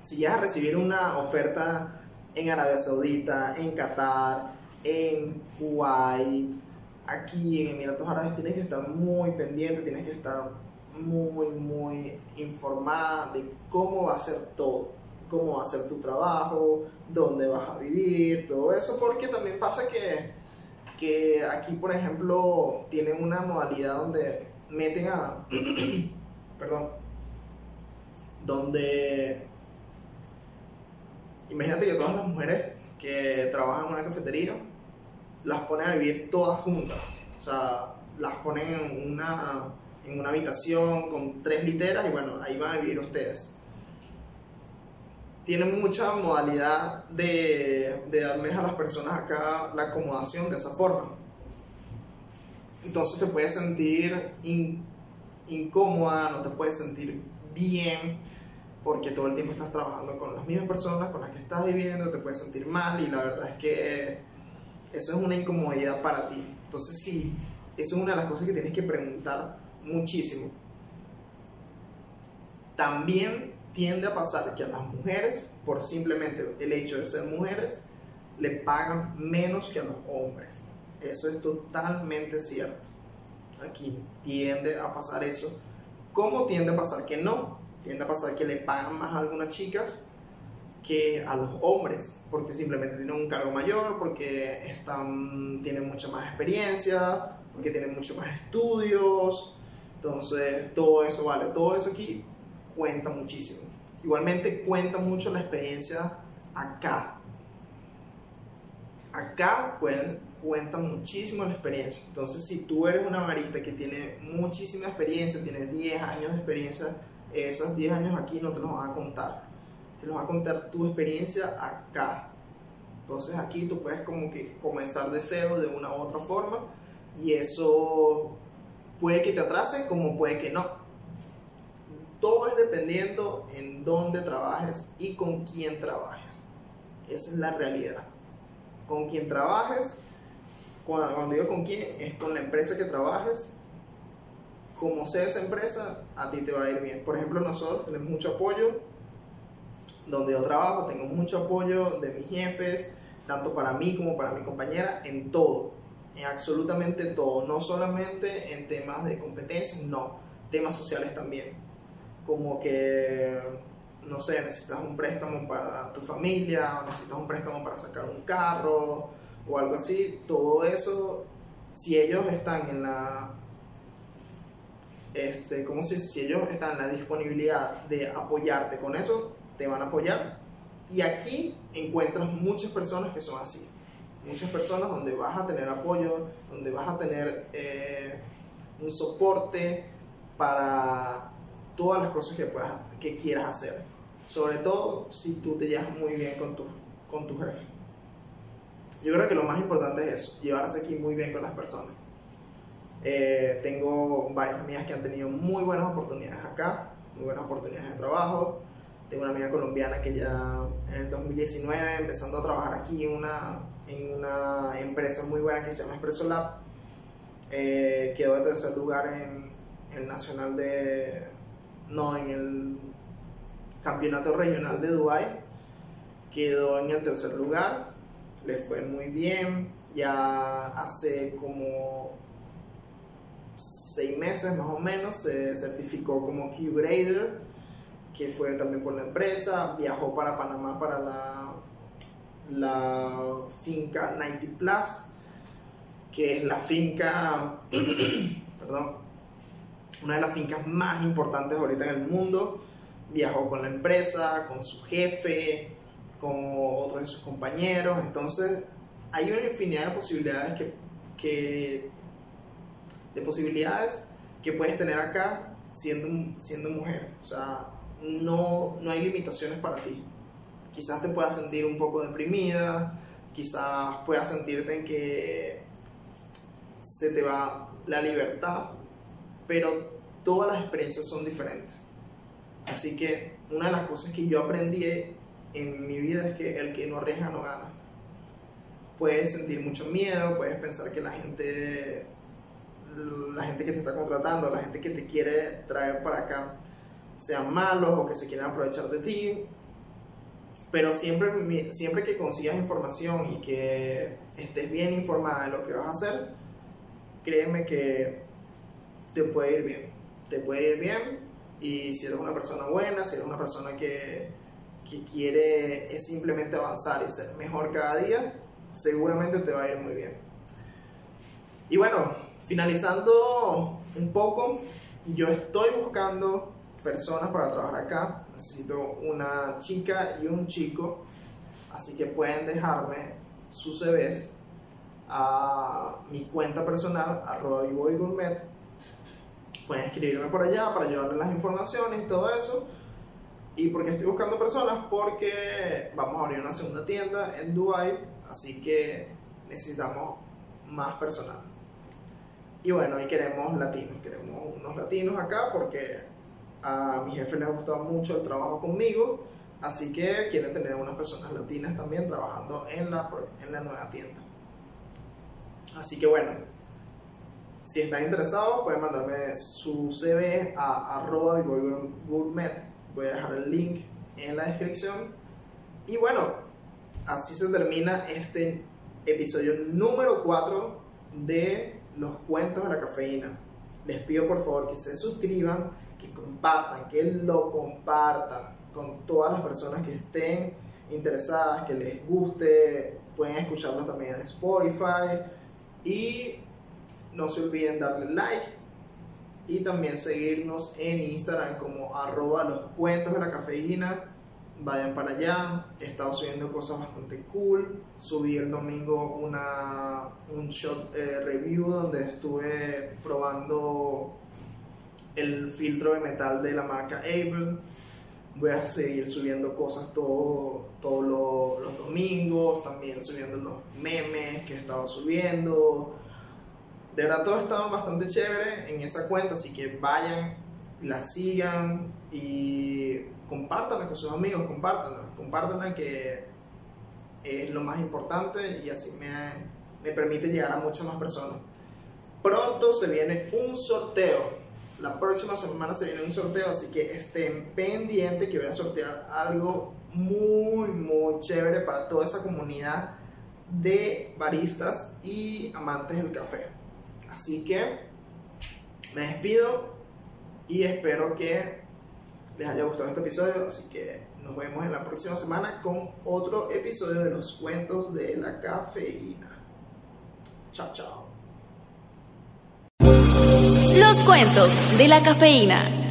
Speaker 2: si ya a recibir una oferta en Arabia Saudita, en Qatar, en Kuwait, aquí en Emiratos Árabes, tienes que estar muy pendiente, tienes que estar muy, muy informada de cómo va a ser todo, cómo va a ser tu trabajo, dónde vas a vivir, todo eso, porque también pasa que, que aquí, por ejemplo, tienen una modalidad donde meten a, perdón, donde, imagínate que todas las mujeres que trabajan en una cafetería, las ponen a vivir todas juntas, o sea, las ponen en una en una habitación con tres literas y bueno, ahí van a vivir ustedes. Tienen mucha modalidad de, de darles a las personas acá la acomodación de esa forma. Entonces te puedes sentir incómoda, no te puedes sentir bien, porque todo el tiempo estás trabajando con las mismas personas con las que estás viviendo, te puedes sentir mal y la verdad es que eso es una incomodidad para ti. Entonces sí, eso es una de las cosas que tienes que preguntar muchísimo. También tiende a pasar que a las mujeres, por simplemente el hecho de ser mujeres, le pagan menos que a los hombres. Eso es totalmente cierto. Aquí tiende a pasar eso. ¿Cómo tiende a pasar que no? Tiende a pasar que le pagan más a algunas chicas que a los hombres, porque simplemente tienen un cargo mayor, porque están, tienen mucha más experiencia, porque tienen mucho más estudios, entonces, todo eso vale, todo eso aquí cuenta muchísimo. Igualmente cuenta mucho la experiencia acá. Acá cuenta muchísimo la experiencia. Entonces, si tú eres una marista que tiene muchísima experiencia, tienes 10 años de experiencia, esos 10 años aquí no te los van a contar. Te los va a contar tu experiencia acá. Entonces aquí tú puedes como que comenzar de cero de una u otra forma y eso Puede que te atrase como puede que no. Todo es dependiendo en dónde trabajes y con quién trabajes. Esa es la realidad. Con quién trabajes, cuando, digo con quién, es con la empresa que trabajes. Como sea esa empresa, a ti te va a ir bien. Por ejemplo, nosotros tenemos mucho apoyo. Donde yo trabajo, tengo mucho apoyo de mis jefes, tanto para mí como para mi compañera, en todo en absolutamente todo, no solamente en temas de competencias, no, temas sociales también. Como que, no sé, necesitas un préstamo para tu familia, necesitas un préstamo para sacar un carro o algo así, todo eso, si ellos están en la este, como si, si ellos están en la disponibilidad de apoyarte con eso, te van a apoyar. Y aquí encuentras muchas personas que son así muchas personas donde vas a tener apoyo, donde vas a tener eh, un soporte para todas las cosas que, puedas, que quieras hacer. Sobre todo si tú te llevas muy bien con tu, con tu jefe. Yo creo que lo más importante es eso, llevarse aquí muy bien con las personas. Eh, tengo varias amigas que han tenido muy buenas oportunidades acá, muy buenas oportunidades de trabajo. Tengo una amiga colombiana que ya en el 2019, empezando a trabajar aquí una en una empresa muy buena que se llama Expresso Lab. Eh, quedó de tercer lugar en el nacional de. No, en el campeonato regional de Dubai. Quedó en el tercer lugar. Le fue muy bien. Ya hace como seis meses más o menos se certificó como Q-Grader, que fue también por la empresa, viajó para Panamá para la, la finca 90 Plus, que es la finca, perdón, una de las fincas más importantes ahorita en el mundo. Viajó con la empresa, con su jefe, con otros de sus compañeros. Entonces, hay una infinidad de posibilidades que, que de posibilidades que puedes tener acá siendo, siendo mujer. O sea, no, no hay limitaciones para ti. Quizás te puedas sentir un poco deprimida, quizás puedas sentirte en que se te va la libertad, pero todas las experiencias son diferentes. Así que una de las cosas que yo aprendí en mi vida es que el que no arriesga no gana. Puedes sentir mucho miedo, puedes pensar que la gente la gente que te está contratando, la gente que te quiere traer para acá, sean malos o que se quieran aprovechar de ti. Pero siempre, siempre que consigas información y que estés bien informada de lo que vas a hacer, créeme que te puede ir bien. Te puede ir bien y si eres una persona buena, si eres una persona que, que quiere es simplemente avanzar y ser mejor cada día, seguramente te va a ir muy bien. Y bueno, finalizando un poco, yo estoy buscando personas para trabajar acá. Necesito una chica y un chico, así que pueden dejarme sus CVs a mi cuenta personal, arroba gourmet. Pueden escribirme por allá para llevarles las informaciones y todo eso. ¿Y por qué estoy buscando personas? Porque vamos a abrir una segunda tienda en Dubai, así que necesitamos más personal. Y bueno, y queremos latinos, queremos unos latinos acá porque a mi jefe le ha gustado mucho el trabajo conmigo, así que quieren tener unas personas latinas también trabajando en la, en la nueva tienda. Así que bueno, si están interesados pueden mandarme su CV a arroba gourmet voy a dejar el link en la descripción. Y bueno, así se termina este episodio número 4 de los cuentos de la cafeína. Les pido por favor que se suscriban, que compartan, que lo compartan con todas las personas que estén interesadas, que les guste. Pueden escucharlos también en Spotify. Y no se olviden darle like y también seguirnos en Instagram como arroba los cuentos de la cafeína. Vayan para allá, he estado subiendo cosas bastante cool. Subí el domingo una, un shot eh, review donde estuve probando el filtro de metal de la marca Able. Voy a seguir subiendo cosas todos todo los domingos, también subiendo los memes que he estado subiendo de verdad todo estaba bastante chévere en esa cuenta, así que vayan, la sigan y compártanla con sus amigos, compártanla, compártanla que es lo más importante y así me, me permite llegar a muchas más personas. Pronto se viene un sorteo, la próxima semana se viene un sorteo, así que estén pendientes que voy a sortear algo muy, muy chévere para toda esa comunidad de baristas y amantes del café. Así que me despido y espero que les haya gustado este episodio. Así que nos vemos en la próxima semana con otro episodio de los cuentos de la cafeína. Chao, chao.
Speaker 1: Los cuentos de la cafeína.